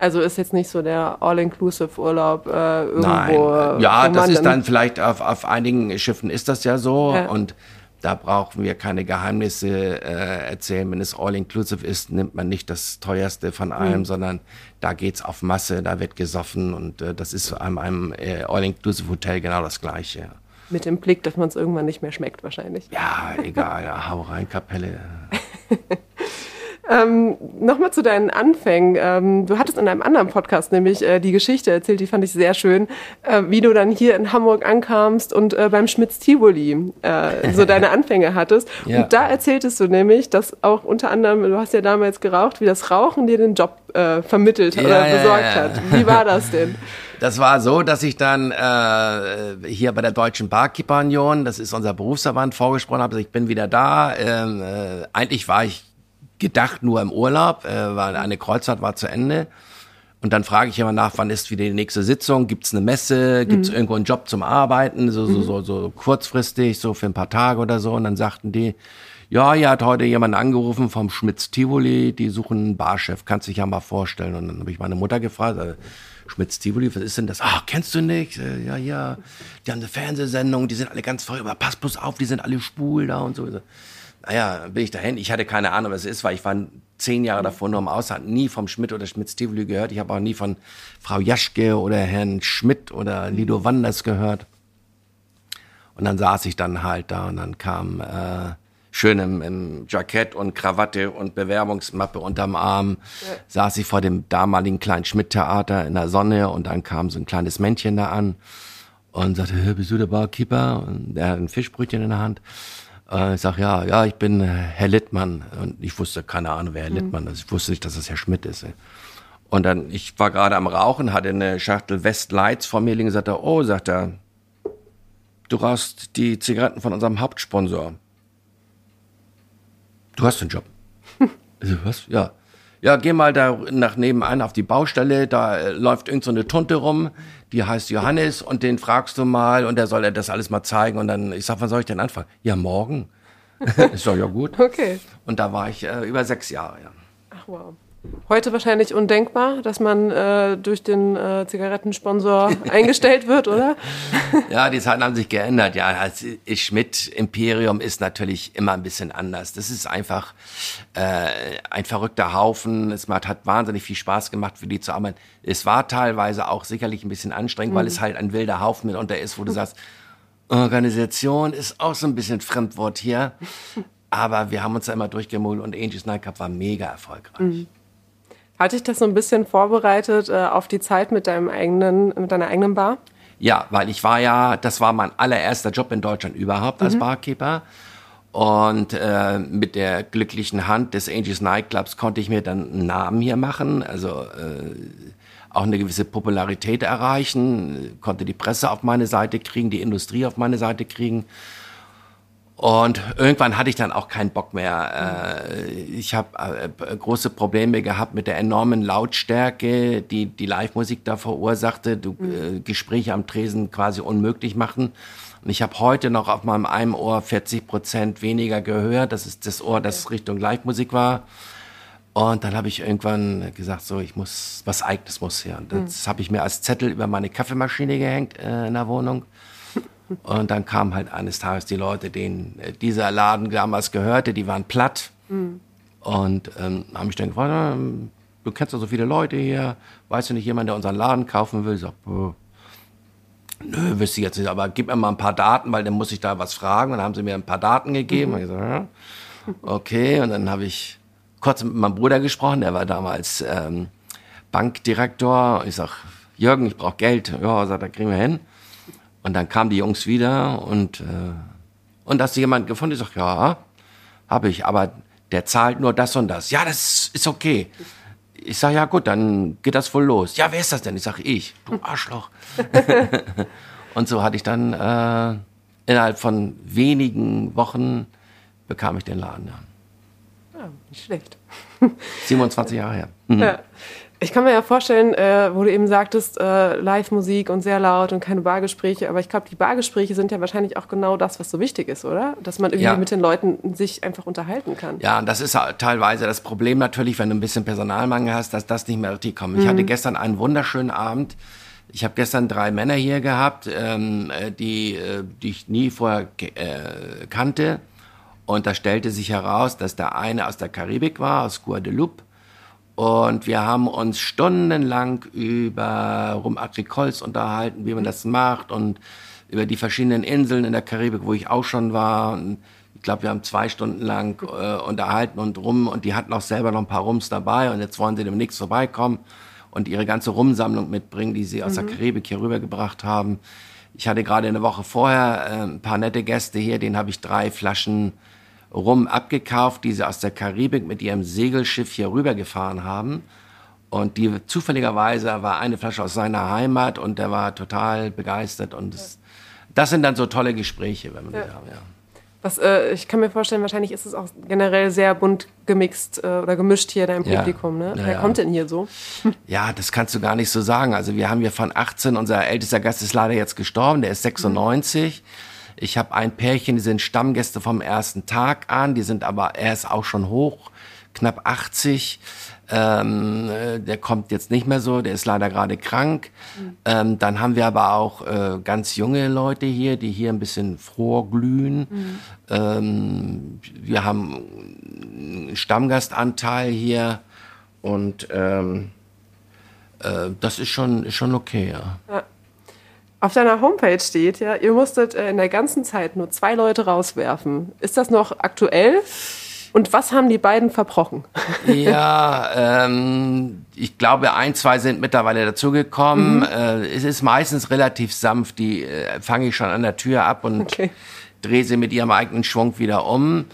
Also ist jetzt nicht so der All-Inclusive-Urlaub äh, irgendwo. Nein. Ja, das ist dann vielleicht auf, auf einigen Schiffen ist das ja so. Ja. Und da brauchen wir keine Geheimnisse äh, erzählen. Wenn es all-inclusive ist, nimmt man nicht das teuerste von allem, mhm. sondern da geht's auf Masse, da wird gesoffen und äh, das ist an einem äh, all-inclusive Hotel genau das Gleiche. Mit dem Blick, dass man es irgendwann nicht mehr schmeckt, wahrscheinlich. Ja, egal, ja, hau rein, Kapelle. Ähm, Nochmal zu deinen Anfängen. Ähm, du hattest in einem anderen Podcast nämlich äh, die Geschichte erzählt, die fand ich sehr schön, äh, wie du dann hier in Hamburg ankamst und äh, beim Schmitz Tivoli äh, so deine Anfänge hattest. Ja. Und da erzähltest du nämlich, dass auch unter anderem, du hast ja damals geraucht, wie das Rauchen dir den Job äh, vermittelt ja, oder besorgt ja, hat. Wie war das denn? Das war so, dass ich dann äh, hier bei der Deutschen Barkeeper Union, das ist unser Berufsverband, vorgesprochen habe. Also ich bin wieder da. Ähm, äh, eigentlich war ich gedacht nur im Urlaub, äh, weil eine Kreuzfahrt war zu Ende. Und dann frage ich immer nach, wann ist wieder die nächste Sitzung? Gibt es eine Messe? Gibt es mhm. irgendwo einen Job zum Arbeiten? So, so, mhm. so, so kurzfristig, so für ein paar Tage oder so. Und dann sagten die, ja, hier hat heute jemand angerufen vom Schmitz Tivoli, die suchen einen Barchef, kannst dich ja mal vorstellen. Und dann habe ich meine Mutter gefragt, äh, Schmitz Tivoli, was ist denn das? Ach, kennst du nicht? Äh, ja, ja, die haben eine Fernsehsendung, die sind alle ganz voll, aber pass bloß auf, die sind alle schwul da und so naja, bin ich dahin. Ich hatte keine Ahnung, was es ist, weil ich war zehn Jahre davor nur im Ausland, nie vom Schmidt oder Schmidt-Stively gehört. Ich habe auch nie von Frau Jaschke oder Herrn Schmidt oder Lido Wanders gehört. Und dann saß ich dann halt da und dann kam äh, schön im, im Jackett und Krawatte und Bewerbungsmappe unterm Arm, ja. saß ich vor dem damaligen kleinen Schmidt-Theater in der Sonne und dann kam so ein kleines Männchen da an und sagte, bist du der Barkeeper? Und er hat ein Fischbrötchen in der Hand. Äh, ich sag ja, ja, ich bin äh, Herr Littmann. Und ich wusste keine Ahnung, wer Herr mhm. Littmann ist. Ich wusste nicht, dass das Herr Schmidt ist. Und dann, ich war gerade am Rauchen, hatte eine Schachtel Westlights vor mir liegen, sagte, oh, sagt er, du rauchst die Zigaretten von unserem Hauptsponsor. Du hast einen Job. was? Ja ja, geh mal da nach nebenan auf die Baustelle, da äh, läuft irgend so eine Tunte rum, die heißt Johannes und den fragst du mal und der soll dir das alles mal zeigen und dann, ich sag, wann soll ich denn anfangen? Ja, morgen. ist doch ja gut. Okay. Und da war ich äh, über sechs Jahre, ja. Ach wow. Heute wahrscheinlich undenkbar, dass man äh, durch den äh, Zigarettensponsor eingestellt wird, oder? ja, die Zeiten haben sich geändert. Ja, das Schmidt-Imperium ist natürlich immer ein bisschen anders. Das ist einfach äh, ein verrückter Haufen. Es hat wahnsinnig viel Spaß gemacht, für die zu arbeiten. Es war teilweise auch sicherlich ein bisschen anstrengend, mhm. weil es halt ein wilder Haufen mitunter ist, wo du sagst, Organisation ist auch so ein bisschen Fremdwort hier. Aber wir haben uns da immer durchgemult und Angels Nightclub war mega erfolgreich. Mhm. Hat dich das so ein bisschen vorbereitet äh, auf die Zeit mit deinem eigenen, mit deiner eigenen Bar? Ja, weil ich war ja, das war mein allererster Job in Deutschland überhaupt als mhm. Barkeeper. Und äh, mit der glücklichen Hand des Angels Nightclubs konnte ich mir dann einen Namen hier machen, also äh, auch eine gewisse Popularität erreichen, konnte die Presse auf meine Seite kriegen, die Industrie auf meine Seite kriegen. Und irgendwann hatte ich dann auch keinen Bock mehr. Äh, ich habe äh, große Probleme gehabt mit der enormen Lautstärke, die die Live-Musik da verursachte, du, mhm. äh, Gespräche am Tresen quasi unmöglich machen. Und ich habe heute noch auf meinem einen Ohr 40 Prozent weniger gehört. Das ist das Ohr, das Richtung Live-Musik war. Und dann habe ich irgendwann gesagt, so, ich muss, was Eigenes muss her. Und das mhm. habe ich mir als Zettel über meine Kaffeemaschine gehängt äh, in der Wohnung. Und dann kamen halt eines Tages die Leute, denen äh, dieser Laden damals gehörte, die waren platt. Mhm. Und ähm, haben mich dann gefragt, ah, du kennst doch so viele Leute hier, weißt du nicht jemand, der unseren Laden kaufen will? Ich sag, nö, wüsste ich jetzt nicht, aber gib mir mal ein paar Daten, weil dann muss ich da was fragen. Und dann haben sie mir ein paar Daten gegeben. Mhm. Und ich sag, ja, okay, und dann habe ich kurz mit meinem Bruder gesprochen, der war damals ähm, Bankdirektor. Ich sag, Jürgen, ich brauche Geld. Ja, sagt, da kriegen wir hin. Und dann kamen die Jungs wieder und, äh, und hast du jemanden gefunden? Ich sag, ja, habe ich, aber der zahlt nur das und das. Ja, das ist okay. Ich sag, ja gut, dann geht das wohl los. Ja, wer ist das denn? Ich sag, ich. Du Arschloch. und so hatte ich dann äh, innerhalb von wenigen Wochen bekam ich den Laden. Ja. ja nicht schlecht. 27 Jahre her. Mhm. Ja. Ich kann mir ja vorstellen, äh, wo du eben sagtest, äh, Live-Musik und sehr laut und keine Bargespräche, aber ich glaube, die Bargespräche sind ja wahrscheinlich auch genau das, was so wichtig ist, oder? Dass man irgendwie ja. mit den Leuten sich einfach unterhalten kann. Ja, und das ist teilweise das Problem natürlich, wenn du ein bisschen Personalmangel hast, dass das nicht mehr richtig kommt. Mhm. Ich hatte gestern einen wunderschönen Abend. Ich habe gestern drei Männer hier gehabt, ähm, äh, die, äh, die ich nie vorher äh, kannte. Und da stellte sich heraus, dass der eine aus der Karibik war, aus Guadeloupe und wir haben uns stundenlang über Rum Agricoles unterhalten, wie man das macht und über die verschiedenen Inseln in der Karibik, wo ich auch schon war. Und ich glaube, wir haben zwei Stunden lang äh, unterhalten und rum und die hatten auch selber noch ein paar Rums dabei und jetzt wollen sie demnächst vorbeikommen und ihre ganze Rumsammlung mitbringen, die sie aus mhm. der Karibik hier rübergebracht haben. Ich hatte gerade eine Woche vorher äh, ein paar nette Gäste hier, denen habe ich drei Flaschen Rum abgekauft, die sie aus der Karibik mit ihrem Segelschiff hier rübergefahren haben. Und die zufälligerweise war eine Flasche aus seiner Heimat und der war total begeistert. Und das, das sind dann so tolle Gespräche, wenn man ja. die haben, ja. Was, äh, ich kann mir vorstellen, wahrscheinlich ist es auch generell sehr bunt gemixt äh, oder gemischt hier dein Publikum. Ne? Ja, Wer ja. kommt denn hier so? Ja, das kannst du gar nicht so sagen. Also wir haben hier von 18, unser ältester Gast ist leider jetzt gestorben, der ist 96. Mhm. Ich habe ein Pärchen, die sind Stammgäste vom ersten Tag an, die sind aber, er ist auch schon hoch, knapp 80. Ähm, äh, der kommt jetzt nicht mehr so, der ist leider gerade krank. Mhm. Ähm, dann haben wir aber auch äh, ganz junge Leute hier, die hier ein bisschen vorglühen. Mhm. Ähm, wir haben einen Stammgastanteil hier und ähm, äh, das ist schon, ist schon okay, ja. ja. Auf deiner Homepage steht ja, ihr musstet äh, in der ganzen Zeit nur zwei Leute rauswerfen. Ist das noch aktuell? Und was haben die beiden verbrochen? Ja, ähm, ich glaube, ein, zwei sind mittlerweile dazugekommen. Mhm. Äh, es ist meistens relativ sanft. Die äh, fange ich schon an der Tür ab und okay. drehe sie mit ihrem eigenen Schwung wieder um.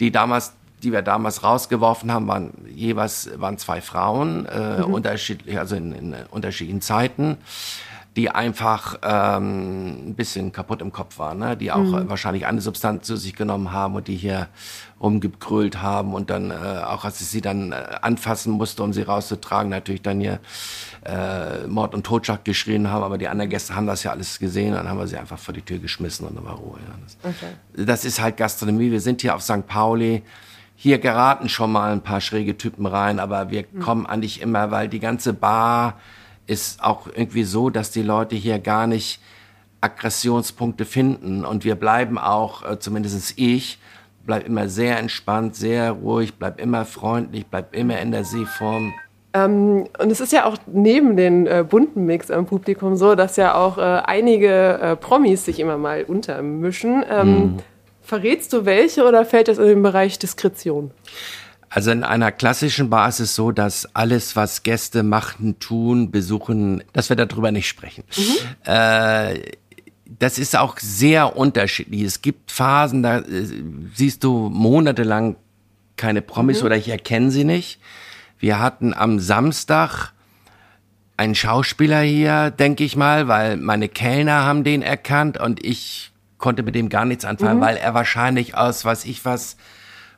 Die damals die wir damals rausgeworfen haben, waren jeweils waren zwei Frauen, äh, mhm. unterschiedlich, also in, in unterschiedlichen Zeiten die einfach ähm, ein bisschen kaputt im Kopf waren, ne? die auch mhm. wahrscheinlich eine Substanz zu sich genommen haben und die hier rumgekrölt haben und dann äh, auch als ich sie dann äh, anfassen musste, um sie rauszutragen, natürlich dann hier äh, Mord und Totschlag geschrien haben, aber die anderen Gäste haben das ja alles gesehen, dann haben wir sie einfach vor die Tür geschmissen und dann war Ruhe. Ja. Das, okay. das ist halt Gastronomie. Wir sind hier auf St. Pauli. hier geraten schon mal ein paar schräge Typen rein, aber wir mhm. kommen eigentlich immer, weil die ganze Bar ist auch irgendwie so, dass die Leute hier gar nicht Aggressionspunkte finden und wir bleiben auch, äh, zumindest ich, bleib immer sehr entspannt, sehr ruhig, bleib immer freundlich, bleib immer in der Seeform. Ähm, und es ist ja auch neben den äh, bunten Mix am Publikum so, dass ja auch äh, einige äh, Promis sich immer mal untermischen. Ähm, mhm. Verrätst du welche oder fällt das in den Bereich Diskretion? Also in einer klassischen Bar ist es so, dass alles, was Gäste machen, tun, besuchen, dass wir darüber nicht sprechen. Mhm. Äh, das ist auch sehr unterschiedlich. Es gibt Phasen, da äh, siehst du monatelang keine Promis mhm. oder ich erkenne sie nicht. Wir hatten am Samstag einen Schauspieler hier, denke ich mal, weil meine Kellner haben den erkannt und ich konnte mit dem gar nichts anfangen, mhm. weil er wahrscheinlich aus, was ich was,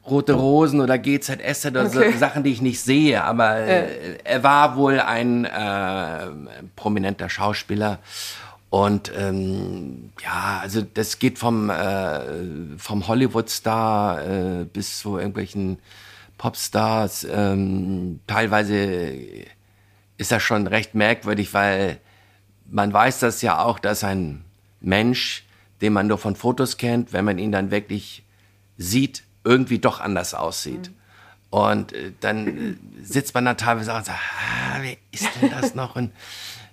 Rote Rosen oder GZS oder okay. so Sachen, die ich nicht sehe, aber äh. er war wohl ein äh, prominenter Schauspieler. Und ähm, ja, also das geht vom, äh, vom Hollywood-Star äh, bis zu irgendwelchen Popstars. Ähm, teilweise ist das schon recht merkwürdig, weil man weiß das ja auch, dass ein Mensch, den man nur von Fotos kennt, wenn man ihn dann wirklich sieht, irgendwie doch anders aussieht. Mhm. Und äh, dann äh, sitzt man da teilweise und sagt, ah, wer ist denn das noch? Und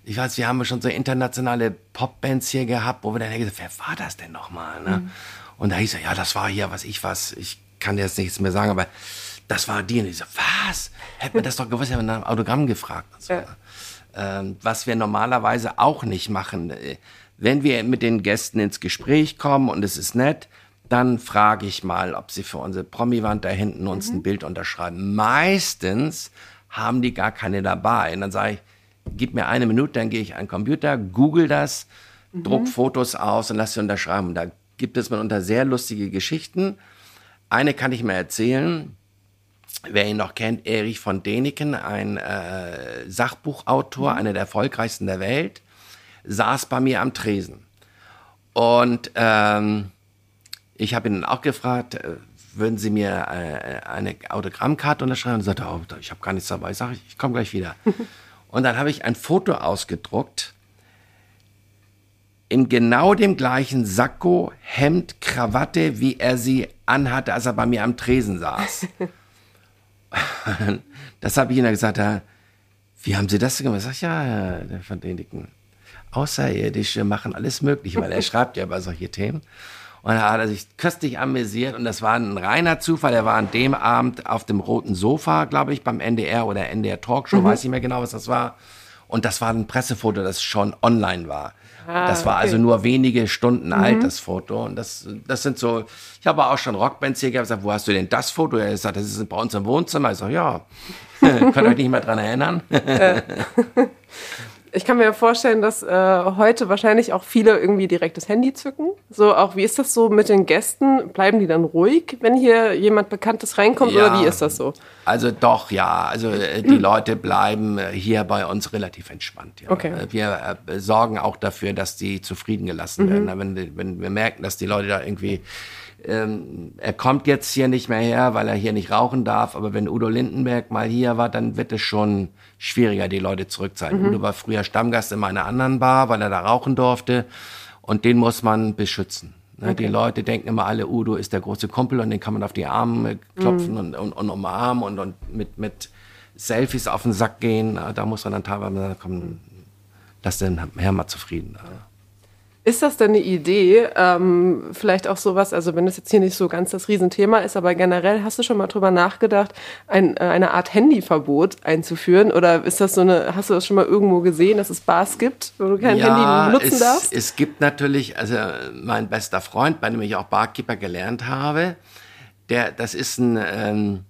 ich weiß, wir haben schon so internationale Popbands hier gehabt, wo wir dann gesagt wer war das denn nochmal? Ne? Mhm. Und da hieß er, ja, das war hier, was ich was, ich kann dir jetzt nichts mehr sagen, aber das war die. Und ich so, was? Hätte man das doch gewusst, hätte man nach Autogramm gefragt. So. Ja. Ähm, was wir normalerweise auch nicht machen. Äh, wenn wir mit den Gästen ins Gespräch kommen und es ist nett, dann frage ich mal, ob sie für unsere Promi-Wand da hinten uns mhm. ein Bild unterschreiben. Meistens haben die gar keine dabei. Und dann sage ich, gib mir eine Minute, dann gehe ich an den Computer, google das, mhm. druck Fotos aus und lass sie unterschreiben. Und da gibt es mitunter sehr lustige Geschichten. Eine kann ich mir erzählen. Wer ihn noch kennt, Erich von Däniken, ein äh, Sachbuchautor, mhm. einer der erfolgreichsten der Welt, saß bei mir am Tresen. Und ähm, ich habe ihn auch gefragt, äh, würden Sie mir äh, eine Autogrammkarte unterschreiben? Und er sagte, oh, ich habe gar nichts dabei. Ich sage, ich komme gleich wieder. Und dann habe ich ein Foto ausgedruckt in genau dem gleichen Sakko, Hemd, Krawatte, wie er sie anhatte, als er bei mir am Tresen saß. das habe ich ihm dann gesagt, wie haben Sie das gemacht? Ich sage, ja, der von den dicken Außerirdische machen alles Mögliche, weil er schreibt ja über solche Themen. Und da hat er sich köstlich amüsiert und das war ein reiner Zufall. Er war an dem Abend auf dem roten Sofa, glaube ich, beim NDR oder NDR Talkshow, mhm. weiß nicht mehr genau, was das war. Und das war ein Pressefoto, das schon online war. Ah, das war okay. also nur wenige Stunden mhm. alt, das Foto. Und das, das sind so, ich habe auch schon Rockbands hier gehabt, gesagt, wo hast du denn das Foto? Er sagt, das ist bei uns im Wohnzimmer. Ich sage, ja, könnt euch nicht mehr dran erinnern. Ich kann mir vorstellen, dass äh, heute wahrscheinlich auch viele irgendwie direkt das Handy zücken. So, auch wie ist das so mit den Gästen? Bleiben die dann ruhig, wenn hier jemand Bekanntes reinkommt ja, oder wie ist das so? Also doch, ja. Also äh, die Leute bleiben äh, hier bei uns relativ entspannt. Ja. Okay. Äh, wir äh, sorgen auch dafür, dass die zufrieden gelassen mhm. werden. Wenn, wenn wir merken, dass die Leute da irgendwie ähm, er kommt jetzt hier nicht mehr her, weil er hier nicht rauchen darf. Aber wenn Udo Lindenberg mal hier war, dann wird es schon schwieriger, die Leute zurückzuhalten. Mhm. Udo war früher Stammgast in meiner anderen Bar, weil er da rauchen durfte. Und den muss man beschützen. Ne? Okay. Die Leute denken immer alle, Udo ist der große Kumpel und den kann man auf die Arme klopfen mhm. und, und, und umarmen und, und mit, mit Selfies auf den Sack gehen. Da muss man dann teilweise sagen, komm, lass den Herr mal zufrieden. Ja. Ist das denn eine Idee, ähm, vielleicht auch sowas, also wenn es jetzt hier nicht so ganz das Riesenthema ist, aber generell hast du schon mal drüber nachgedacht, ein, äh, eine Art Handyverbot einzuführen? Oder ist das so eine, hast du das schon mal irgendwo gesehen, dass es Bars gibt, wo du kein ja, Handy nutzen es, darfst? Es gibt natürlich, also mein bester Freund, bei dem ich auch Barkeeper gelernt habe, der, das ist ein, ähm,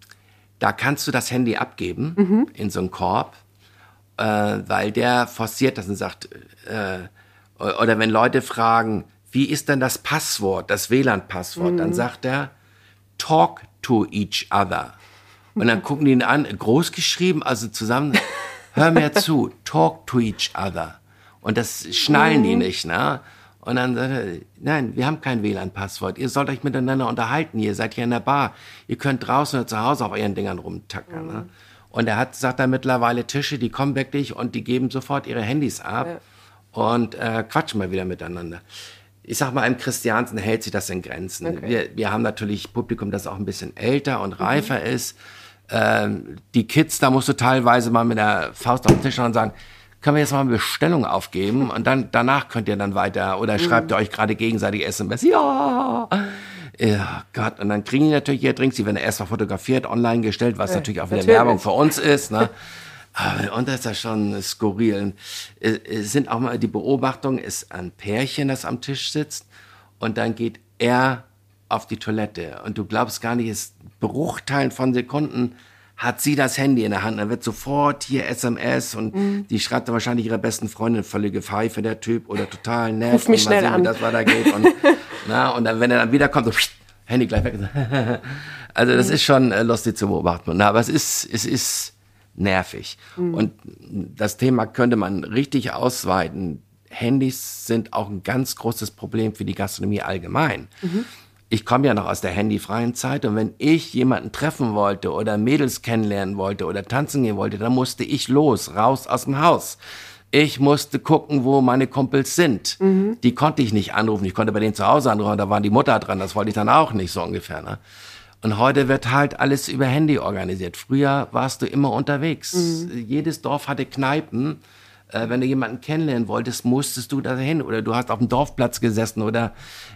da kannst du das Handy abgeben mhm. in so einen Korb, äh, weil der forciert das und sagt, äh, oder wenn Leute fragen, wie ist denn das Passwort, das WLAN-Passwort, mhm. dann sagt er, talk to each other. Und dann gucken die ihn an, groß geschrieben, also zusammen, hör mir zu, talk to each other. Und das schnallen mhm. die nicht, ne? Und dann sagt er, nein, wir haben kein WLAN-Passwort. Ihr sollt euch miteinander unterhalten. Ihr seid hier in der Bar. Ihr könnt draußen oder zu Hause auf euren Dingern rumtackern. Mhm. Ne? Und er hat, sagt er mittlerweile Tische, die kommen wirklich und die geben sofort ihre Handys ab ja. Und äh, quatschen mal wieder miteinander. Ich sag mal, im Christiansen hält sich das in Grenzen. Okay. Wir, wir haben natürlich Publikum, das auch ein bisschen älter und reifer mhm. ist. Ähm, die Kids, da musst du teilweise mal mit der Faust auf den Tisch und sagen, können wir jetzt mal eine Bestellung aufgeben und dann danach könnt ihr dann weiter oder schreibt ihr euch gerade gegenseitig SMS. Ja. Ja, Gott, und dann kriegen die natürlich ihr Drinks, die werden erst mal fotografiert, online gestellt, was ja, natürlich auch wieder natürlich. Werbung für uns ist, ne? Aber, und das ist ja schon skurril. Es sind auch mal die Beobachtung, ist ein Pärchen, das am Tisch sitzt und dann geht er auf die Toilette und du glaubst gar nicht, es Bruchteilen von Sekunden hat sie das Handy in der Hand. Dann wird sofort hier SMS und mhm. die schreibt dann wahrscheinlich ihrer besten Freundin völlige Pfeife, der Typ, oder total nett. Ruf mich schnell sehen, an. das weitergeht. Und, na, und dann, wenn er dann wiederkommt, so Handy gleich weg. also das mhm. ist schon äh, lustig zu beobachten. Na, aber es ist, es ist nervig. Mhm. Und das Thema könnte man richtig ausweiten. Handys sind auch ein ganz großes Problem für die Gastronomie allgemein. Mhm ich komme ja noch aus der handyfreien Zeit und wenn ich jemanden treffen wollte oder Mädels kennenlernen wollte oder tanzen gehen wollte, dann musste ich los, raus aus dem Haus. Ich musste gucken, wo meine Kumpels sind. Mhm. Die konnte ich nicht anrufen. Ich konnte bei denen zu Hause anrufen, da war die Mutter dran. Das wollte ich dann auch nicht, so ungefähr. Ne? Und heute wird halt alles über Handy organisiert. Früher warst du immer unterwegs. Mhm. Jedes Dorf hatte Kneipen äh, wenn du jemanden kennenlernen wolltest, musstest du dahin oder du hast auf dem Dorfplatz gesessen oder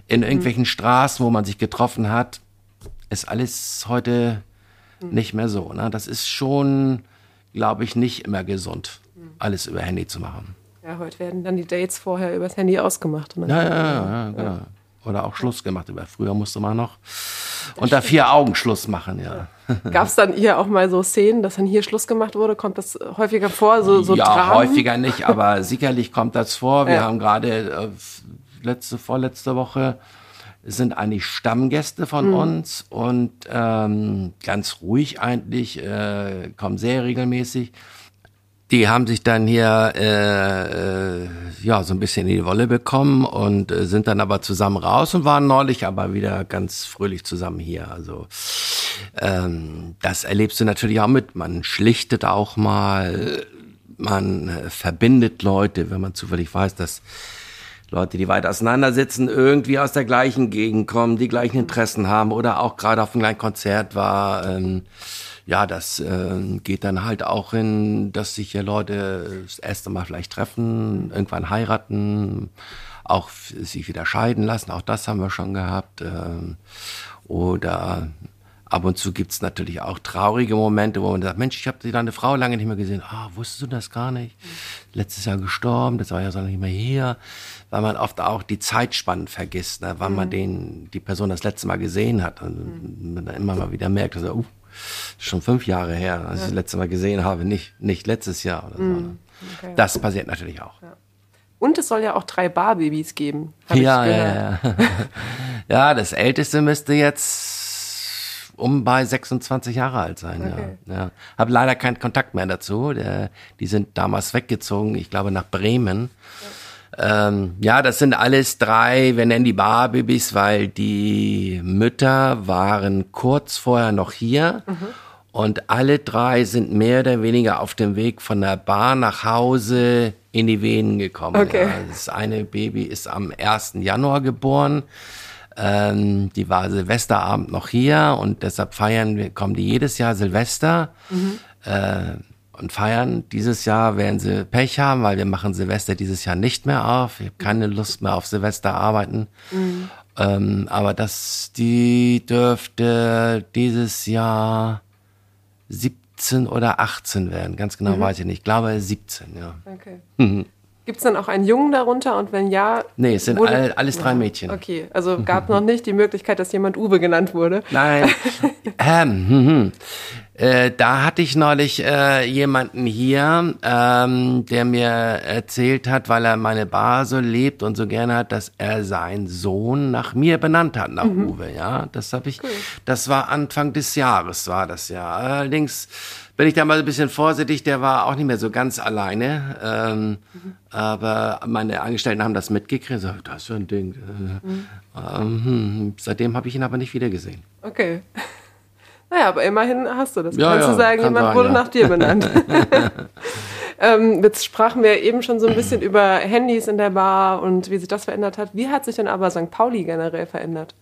in mhm. irgendwelchen mhm. Straßen, wo man sich getroffen hat. Ist alles heute mhm. nicht mehr so. Ne? Das ist schon, glaube ich, nicht immer gesund, mhm. alles über Handy zu machen. Ja, heute werden dann die Dates vorher übers Handy ausgemacht. Ja, ja, ja, ja, genau. Oder auch Schluss gemacht. Über früher musste man noch unter vier Augen Schluss machen, ja. Gab es dann hier auch mal so Szenen, dass dann hier Schluss gemacht wurde? Kommt das häufiger vor? So, so ja, Dramen? häufiger nicht, aber sicherlich kommt das vor. Wir ja. haben gerade äh, letzte, vorletzte Woche sind eigentlich Stammgäste von mhm. uns und ähm, ganz ruhig eigentlich, äh, kommen sehr regelmäßig. Die haben sich dann hier äh, äh, ja so ein bisschen in die Wolle bekommen und äh, sind dann aber zusammen raus und waren neulich aber wieder ganz fröhlich zusammen hier. Also ähm, das erlebst du natürlich auch mit. Man schlichtet auch mal, man äh, verbindet Leute, wenn man zufällig weiß, dass Leute, die weit auseinander sitzen, irgendwie aus der gleichen Gegend kommen, die gleichen Interessen haben oder auch gerade auf einem kleinen Konzert war. Ähm, ja, das äh, geht dann halt auch in, dass sich hier Leute das erste Mal vielleicht treffen, irgendwann heiraten, auch sich wieder scheiden lassen. Auch das haben wir schon gehabt. Äh, oder ab und zu gibt's natürlich auch traurige Momente, wo man sagt, Mensch, ich habe deine Frau lange nicht mehr gesehen. Ah, wusstest du das gar nicht? Letztes Jahr gestorben, das war ja so nicht mehr hier. Weil man oft auch die Zeitspannen vergisst, ne? wann mhm. man den, die Person das letzte Mal gesehen hat. Und mhm. man dann immer mal wieder merkt, also, uh, schon fünf Jahre her, als ja. ich das letzte Mal gesehen habe, nicht, nicht letztes Jahr oder so. Mhm. Okay. Das passiert natürlich auch. Ja. Und es soll ja auch drei Barbabys geben. Ja, ja, ja, ja. das älteste müsste jetzt um bei 26 Jahre alt sein. Okay. Ja, ja. Habe leider keinen Kontakt mehr dazu. Der, die sind damals weggezogen, ich glaube nach Bremen. Ja. Ähm, ja, das sind alles drei, wir nennen die Barbabys, weil die Mütter waren kurz vorher noch hier. Mhm. Und alle drei sind mehr oder weniger auf dem Weg von der Bar nach Hause in die Venen gekommen. Okay. Ja, das eine Baby ist am 1. Januar geboren. Ähm, die war Silvesterabend noch hier und deshalb feiern wir, kommen die jedes Jahr Silvester. Mhm. Äh, und feiern. Dieses Jahr werden sie Pech haben, weil wir machen Silvester dieses Jahr nicht mehr auf. Ich habe keine Lust mehr auf Silvester arbeiten. Mhm. Ähm, aber das, die dürfte dieses Jahr 17 oder 18 werden. Ganz genau mhm. weiß ich nicht. Ich glaube 17, ja. Okay. Mhm. Gibt es dann auch einen Jungen darunter und wenn ja? Nee, es sind wurde, all, alles drei Mädchen. Okay, also gab noch nicht die Möglichkeit, dass jemand Uwe genannt wurde. Nein. ähm, hm, hm. Äh, da hatte ich neulich äh, jemanden hier, ähm, der mir erzählt hat, weil er meine Bar so lebt und so gerne hat, dass er seinen Sohn nach mir benannt hat, nach mhm. Uwe. Ja, das habe ich. Cool. Das war Anfang des Jahres, war das ja. Allerdings bin ich da mal ein bisschen vorsichtig. Der war auch nicht mehr so ganz alleine. Ähm, mhm. Aber meine Angestellten haben das mitgekriegt. So, das ist so ein Ding. Mhm. Ähm, seitdem habe ich ihn aber nicht wieder gesehen. Okay. Naja, aber immerhin hast du das. Ja, Kannst ja, du sagen, kann jemand sein, wurde ja. nach dir benannt. ähm, jetzt sprachen wir eben schon so ein bisschen über Handys in der Bar und wie sich das verändert hat. Wie hat sich denn aber St. Pauli generell verändert?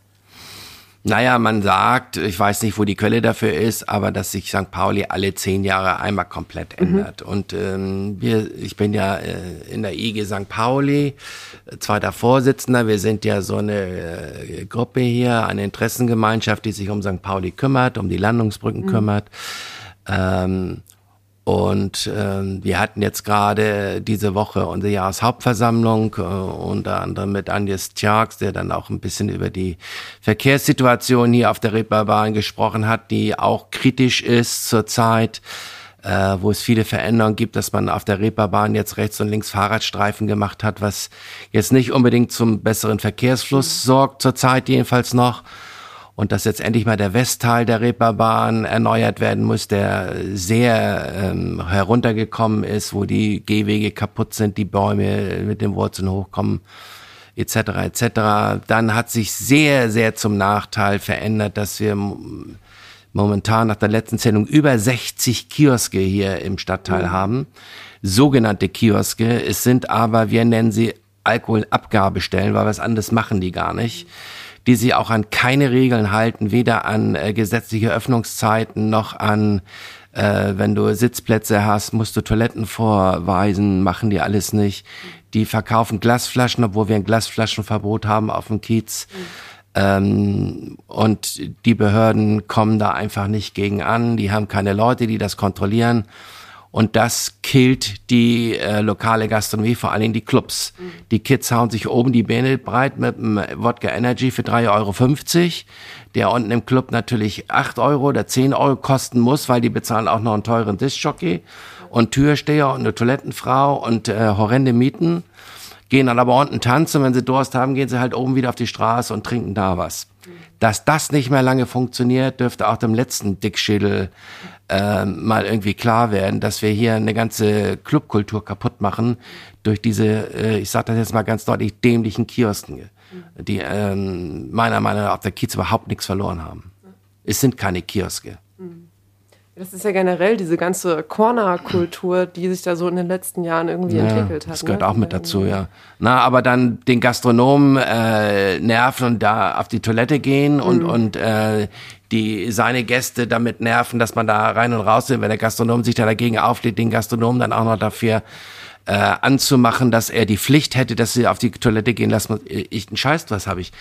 Naja, man sagt, ich weiß nicht, wo die Quelle dafür ist, aber dass sich St. Pauli alle zehn Jahre einmal komplett mhm. ändert. Und ähm, wir, ich bin ja äh, in der IG St. Pauli, äh, zweiter Vorsitzender. Wir sind ja so eine äh, Gruppe hier, eine Interessengemeinschaft, die sich um St. Pauli kümmert, um die Landungsbrücken mhm. kümmert. Ähm, und äh, wir hatten jetzt gerade diese Woche unsere Jahreshauptversammlung, äh, unter anderem mit Agnes Tjarks, der dann auch ein bisschen über die Verkehrssituation hier auf der Reeperbahn gesprochen hat, die auch kritisch ist zurzeit, äh, wo es viele Veränderungen gibt, dass man auf der Reeperbahn jetzt rechts und links Fahrradstreifen gemacht hat, was jetzt nicht unbedingt zum besseren Verkehrsfluss sorgt, zurzeit jedenfalls noch und dass jetzt endlich mal der Westteil der Reeperbahn erneuert werden muss, der sehr ähm, heruntergekommen ist, wo die Gehwege kaputt sind, die Bäume mit den Wurzeln hochkommen etc. etc. Dann hat sich sehr, sehr zum Nachteil verändert, dass wir momentan nach der letzten Zählung über 60 Kioske hier im Stadtteil mhm. haben, sogenannte Kioske. Es sind aber, wir nennen sie Alkoholabgabestellen, weil was anderes machen die gar nicht. Mhm die sich auch an keine Regeln halten, weder an äh, gesetzliche Öffnungszeiten noch an äh, wenn du Sitzplätze hast, musst du Toiletten vorweisen, machen die alles nicht. Die verkaufen Glasflaschen, obwohl wir ein Glasflaschenverbot haben auf dem Kiez. Mhm. Ähm, und die Behörden kommen da einfach nicht gegen an. Die haben keine Leute, die das kontrollieren. Und das killt die äh, lokale Gastronomie, vor allen Dingen die Clubs. Mhm. Die Kids hauen sich oben die Beine breit mit einem Wodka Energy für 3,50 Euro, der unten im Club natürlich 8 Euro oder 10 Euro kosten muss, weil die bezahlen auch noch einen teuren Diskjockey und Türsteher und eine Toilettenfrau und äh, horrende Mieten. Gehen dann aber unten tanzen, wenn sie Durst haben, gehen sie halt oben wieder auf die Straße und trinken da was. Mhm. Dass das nicht mehr lange funktioniert, dürfte auch dem letzten Dickschädel äh, mal irgendwie klar werden, dass wir hier eine ganze Clubkultur kaputt machen durch diese, äh, ich sage das jetzt mal ganz deutlich, dämlichen Kiosken, die ähm, meiner Meinung nach auf der Kiez überhaupt nichts verloren haben. Es sind keine Kioske. Das ist ja generell diese ganze Corner-Kultur, die sich da so in den letzten Jahren irgendwie ja, entwickelt hat. Das gehört ne? auch mit dazu, ja. Na, aber dann den Gastronomen äh, nerven und da auf die Toilette gehen und, mhm. und äh, die seine Gäste damit nerven, dass man da rein und raus will, wenn der Gastronom sich da dagegen auflädt, den Gastronomen dann auch noch dafür äh, anzumachen, dass er die Pflicht hätte, dass sie auf die Toilette gehen lassen. Ich einen Scheiß, was habe ich?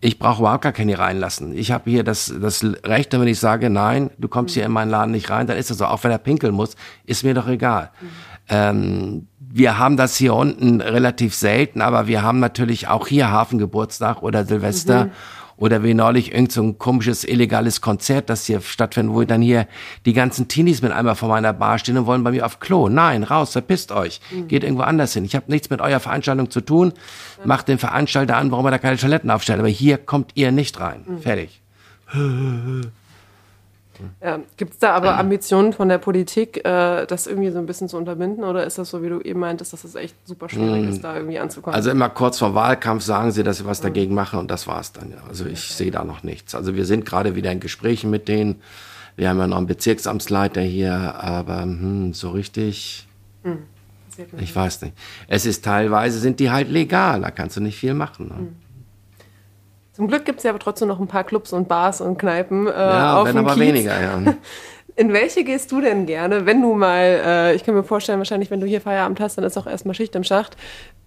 Ich brauche überhaupt gar keine reinlassen. Ich habe hier das das Recht, wenn ich sage, nein, du kommst hier in meinen Laden nicht rein, dann ist das so. Auch wenn er pinkeln muss, ist mir doch egal. Mhm. Ähm, wir haben das hier unten relativ selten, aber wir haben natürlich auch hier Hafengeburtstag oder Silvester. Mhm oder wie neulich irgend so ein komisches illegales Konzert, das hier stattfindet, wo dann hier die ganzen Teenies mit einmal vor meiner Bar stehen und wollen bei mir auf Klo. Nein, raus, verpisst euch. Mhm. Geht irgendwo anders hin. Ich habe nichts mit eurer Veranstaltung zu tun. Macht den Veranstalter an, warum er da keine Toiletten aufstellt. Aber hier kommt ihr nicht rein. Mhm. Fertig. Ja, Gibt es da aber Ambitionen von der Politik, äh, das irgendwie so ein bisschen zu unterbinden? Oder ist das so, wie du eben meintest, dass es echt super schwierig ist, hm. da irgendwie anzukommen? Also immer kurz vor Wahlkampf sagen sie, dass sie was dagegen machen und das war es dann. Ja. Also ich okay. sehe da noch nichts. Also wir sind gerade wieder in Gesprächen mit denen. Wir haben ja noch einen Bezirksamtsleiter hier, aber hm, so richtig... Hm. Ich weiß nicht. Es ist teilweise sind die halt legal, da kannst du nicht viel machen. Ne? Hm. Zum Glück gibt es ja aber trotzdem noch ein paar Clubs und Bars und Kneipen. Äh, ja, auf wenn aber Kiez. weniger, ja. In welche gehst du denn gerne, wenn du mal, äh, ich kann mir vorstellen, wahrscheinlich, wenn du hier Feierabend hast, dann ist auch erstmal Schicht im Schacht.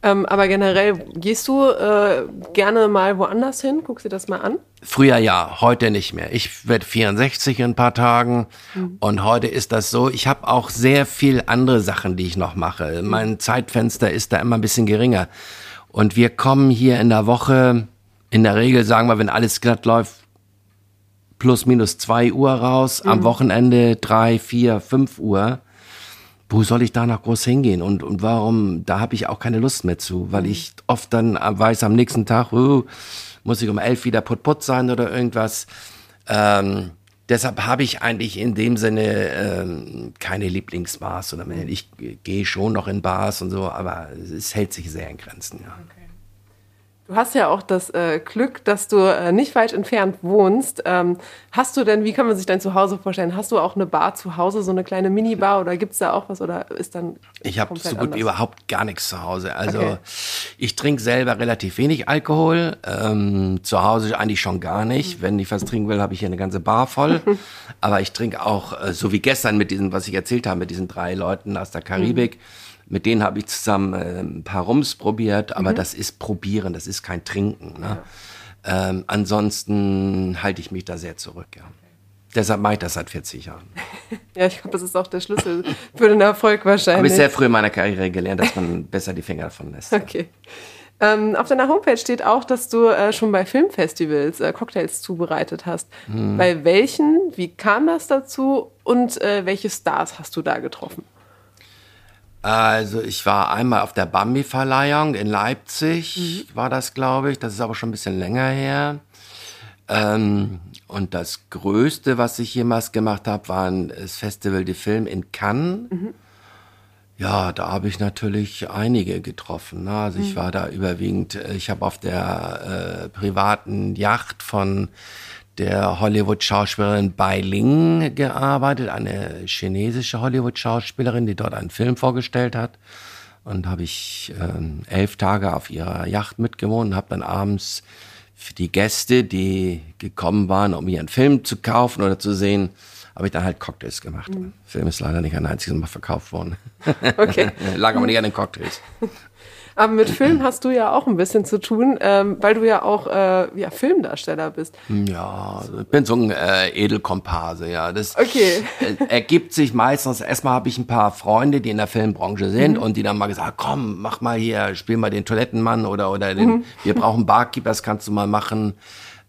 Ähm, aber generell, gehst du äh, gerne mal woanders hin? Guckst dir das mal an? Früher ja, heute nicht mehr. Ich werde 64 in ein paar Tagen mhm. und heute ist das so. Ich habe auch sehr viel andere Sachen, die ich noch mache. Mhm. Mein Zeitfenster ist da immer ein bisschen geringer. Und wir kommen hier in der Woche in der Regel sagen wir, wenn alles glatt läuft, plus minus zwei Uhr raus, mhm. am Wochenende drei, vier, fünf Uhr. Wo soll ich da noch groß hingehen? Und, und warum? Da habe ich auch keine Lust mehr zu, weil mhm. ich oft dann weiß, am nächsten Tag, uh, muss ich um elf wieder putt, putt sein oder irgendwas. Ähm, deshalb habe ich eigentlich in dem Sinne ähm, keine Lieblingsbars oder ich gehe schon noch in Bars und so, aber es hält sich sehr in Grenzen, ja. Okay. Du hast ja auch das äh, Glück, dass du äh, nicht weit entfernt wohnst. Ähm, hast du denn, wie kann man sich dein Zuhause vorstellen? Hast du auch eine Bar zu Hause, so eine kleine Minibar oder gibt es da auch was oder ist dann. Ich habe so gut wie überhaupt gar nichts zu Hause. Also okay. ich trinke selber relativ wenig Alkohol. Ähm, zu Hause eigentlich schon gar nicht. Wenn ich was trinken will, habe ich hier eine ganze Bar voll. Aber ich trinke auch, äh, so wie gestern mit diesen, was ich erzählt habe, mit diesen drei Leuten aus der Karibik. Mhm mit denen habe ich zusammen äh, ein paar Rums probiert, aber mhm. das ist Probieren, das ist kein Trinken. Ne? Ja. Ähm, ansonsten halte ich mich da sehr zurück, ja. Deshalb mache ich das seit 40 Jahren. ja, ich glaube, das ist auch der Schlüssel für den Erfolg wahrscheinlich. Habe ich sehr früh in meiner Karriere gelernt, dass man besser die Finger davon lässt. Okay. Ähm, auf deiner Homepage steht auch, dass du äh, schon bei Filmfestivals äh, Cocktails zubereitet hast. Hm. Bei welchen? Wie kam das dazu? Und äh, welche Stars hast du da getroffen? Also ich war einmal auf der Bambi-Verleihung in Leipzig, mhm. war das, glaube ich. Das ist aber schon ein bisschen länger her. Ähm, und das Größte, was ich jemals gemacht habe, war das Festival de Film in Cannes. Mhm. Ja, da habe ich natürlich einige getroffen. Ne? Also mhm. ich war da überwiegend, äh, ich habe auf der äh, privaten Yacht von der Hollywood-Schauspielerin Bai Ling gearbeitet, eine chinesische Hollywood-Schauspielerin, die dort einen Film vorgestellt hat. Und habe ich äh, elf Tage auf ihrer Yacht mitgewohnt und habe dann abends für die Gäste, die gekommen waren, um ihren Film zu kaufen oder zu sehen, habe ich dann halt Cocktails gemacht. Mhm. Der Film ist leider nicht ein einziges Mal verkauft worden. Okay. Lag aber nicht an den Cocktails. Aber mit Film hast du ja auch ein bisschen zu tun, ähm, weil du ja auch äh, ja, Filmdarsteller bist. Ja, also ich bin so ein äh, Edelkomparse, ja. Das okay. äh, ergibt sich meistens, erstmal habe ich ein paar Freunde, die in der Filmbranche sind mhm. und die dann mal gesagt, komm, mach mal hier, spiel mal den Toilettenmann oder, oder den, mhm. wir brauchen Barkeeper, das kannst du mal machen.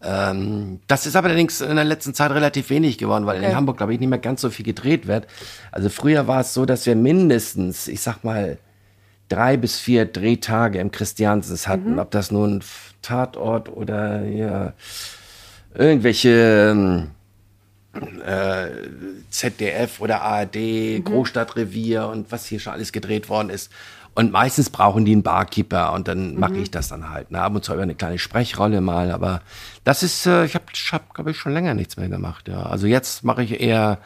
Ähm, das ist aber allerdings in der letzten Zeit relativ wenig geworden, weil okay. in Hamburg, glaube ich, nicht mehr ganz so viel gedreht wird. Also früher war es so, dass wir mindestens, ich sag mal, drei bis vier Drehtage im Christiansens hatten. Mhm. Ob das nun Tatort oder ja, irgendwelche ähm, äh, ZDF oder ARD, mhm. Großstadtrevier und was hier schon alles gedreht worden ist. Und meistens brauchen die einen Barkeeper und dann mhm. mache ich das dann halt. Ne? Ab und zu über eine kleine Sprechrolle mal, aber das ist, äh, ich habe, hab, glaube ich, schon länger nichts mehr gemacht. Ja. Also jetzt mache ich eher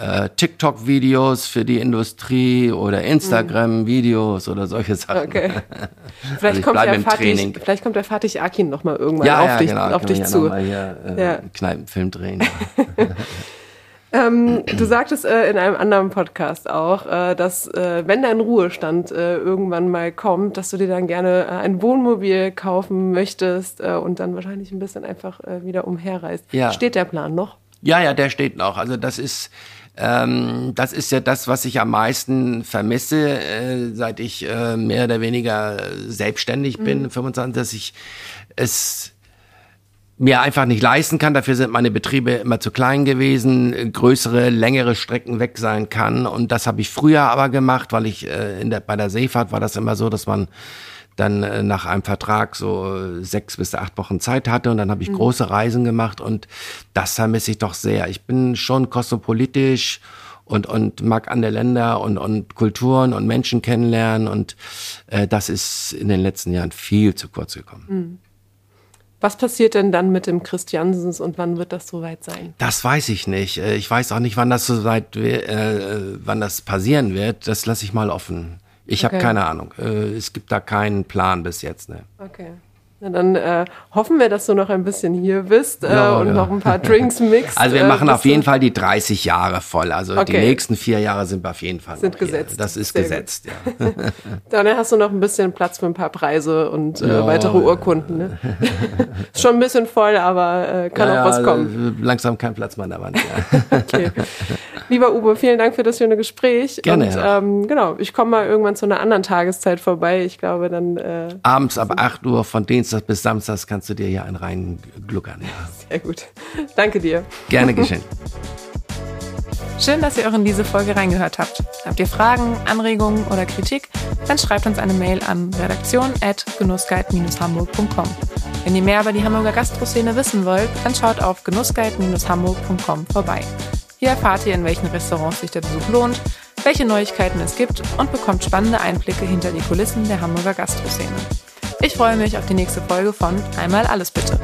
äh, TikTok-Videos für die Industrie oder Instagram-Videos oder solche Sachen. Okay. Vielleicht, also kommt ja Fatih, vielleicht kommt der Fatih Akin noch mal irgendwann ja, auf ja, dich, genau, auf dich zu. Hier, äh, ja. Kneipenfilm drehen. ähm, du sagtest äh, in einem anderen Podcast auch, äh, dass äh, wenn dein Ruhestand äh, irgendwann mal kommt, dass du dir dann gerne äh, ein Wohnmobil kaufen möchtest und dann wahrscheinlich ein bisschen einfach wieder umherreist. Steht der Plan noch? Ja, ja, der steht noch. Also das ist ähm, das ist ja das, was ich am meisten vermisse, äh, seit ich äh, mehr oder weniger selbstständig bin, mhm. 25, dass ich es mir einfach nicht leisten kann. Dafür sind meine Betriebe immer zu klein gewesen, größere, längere Strecken weg sein kann. Und das habe ich früher aber gemacht, weil ich äh, in der, bei der Seefahrt war das immer so, dass man dann äh, nach einem Vertrag so sechs bis acht Wochen Zeit hatte und dann habe ich mhm. große Reisen gemacht und das vermisse ich doch sehr. Ich bin schon kosmopolitisch und, und mag andere Länder und, und Kulturen und Menschen kennenlernen und äh, das ist in den letzten Jahren viel zu kurz gekommen. Mhm. Was passiert denn dann mit dem Christiansens und wann wird das soweit sein? Das weiß ich nicht. Äh, ich weiß auch nicht, wann das soweit, äh, wann das passieren wird. Das lasse ich mal offen. Ich okay. habe keine Ahnung. Äh, es gibt da keinen Plan bis jetzt. Ne? Okay. Na dann äh, hoffen wir, dass du noch ein bisschen hier bist äh, ja, und ja. noch ein paar Drinks mixst. Also wir äh, machen auf jeden Fall die 30 Jahre voll. Also okay. die nächsten vier Jahre sind wir auf jeden Fall sind gesetzt. Hier. Das ist Sehr gesetzt, gut. ja. dann hast du noch ein bisschen Platz für ein paar Preise und äh, ja, weitere Urkunden. Ne? ist schon ein bisschen voll, aber äh, kann auch was kommen. Langsam kein Platz mehr an der Wand. Okay. Lieber Uwe, vielen Dank für das schöne Gespräch. Gerne. Und ähm, genau, ich komme mal irgendwann zu einer anderen Tageszeit vorbei. Ich glaube dann. Äh, Abends ab 8 Uhr von Dienstag Dienstag bis Samstags kannst du dir hier einen reingluckern. Ja. Sehr gut. Danke dir. Gerne geschehen. Schön, dass ihr auch in diese Folge reingehört habt. Habt ihr Fragen, Anregungen oder Kritik? Dann schreibt uns eine Mail an redaktion.genussguide-hamburg.com. Wenn ihr mehr über die Hamburger Gastroszene wissen wollt, dann schaut auf genussguide-hamburg.com vorbei. Hier erfahrt ihr, in welchen Restaurants sich der Besuch lohnt, welche Neuigkeiten es gibt und bekommt spannende Einblicke hinter die Kulissen der Hamburger Gastroszene. Ich freue mich auf die nächste Folge von Einmal alles bitte.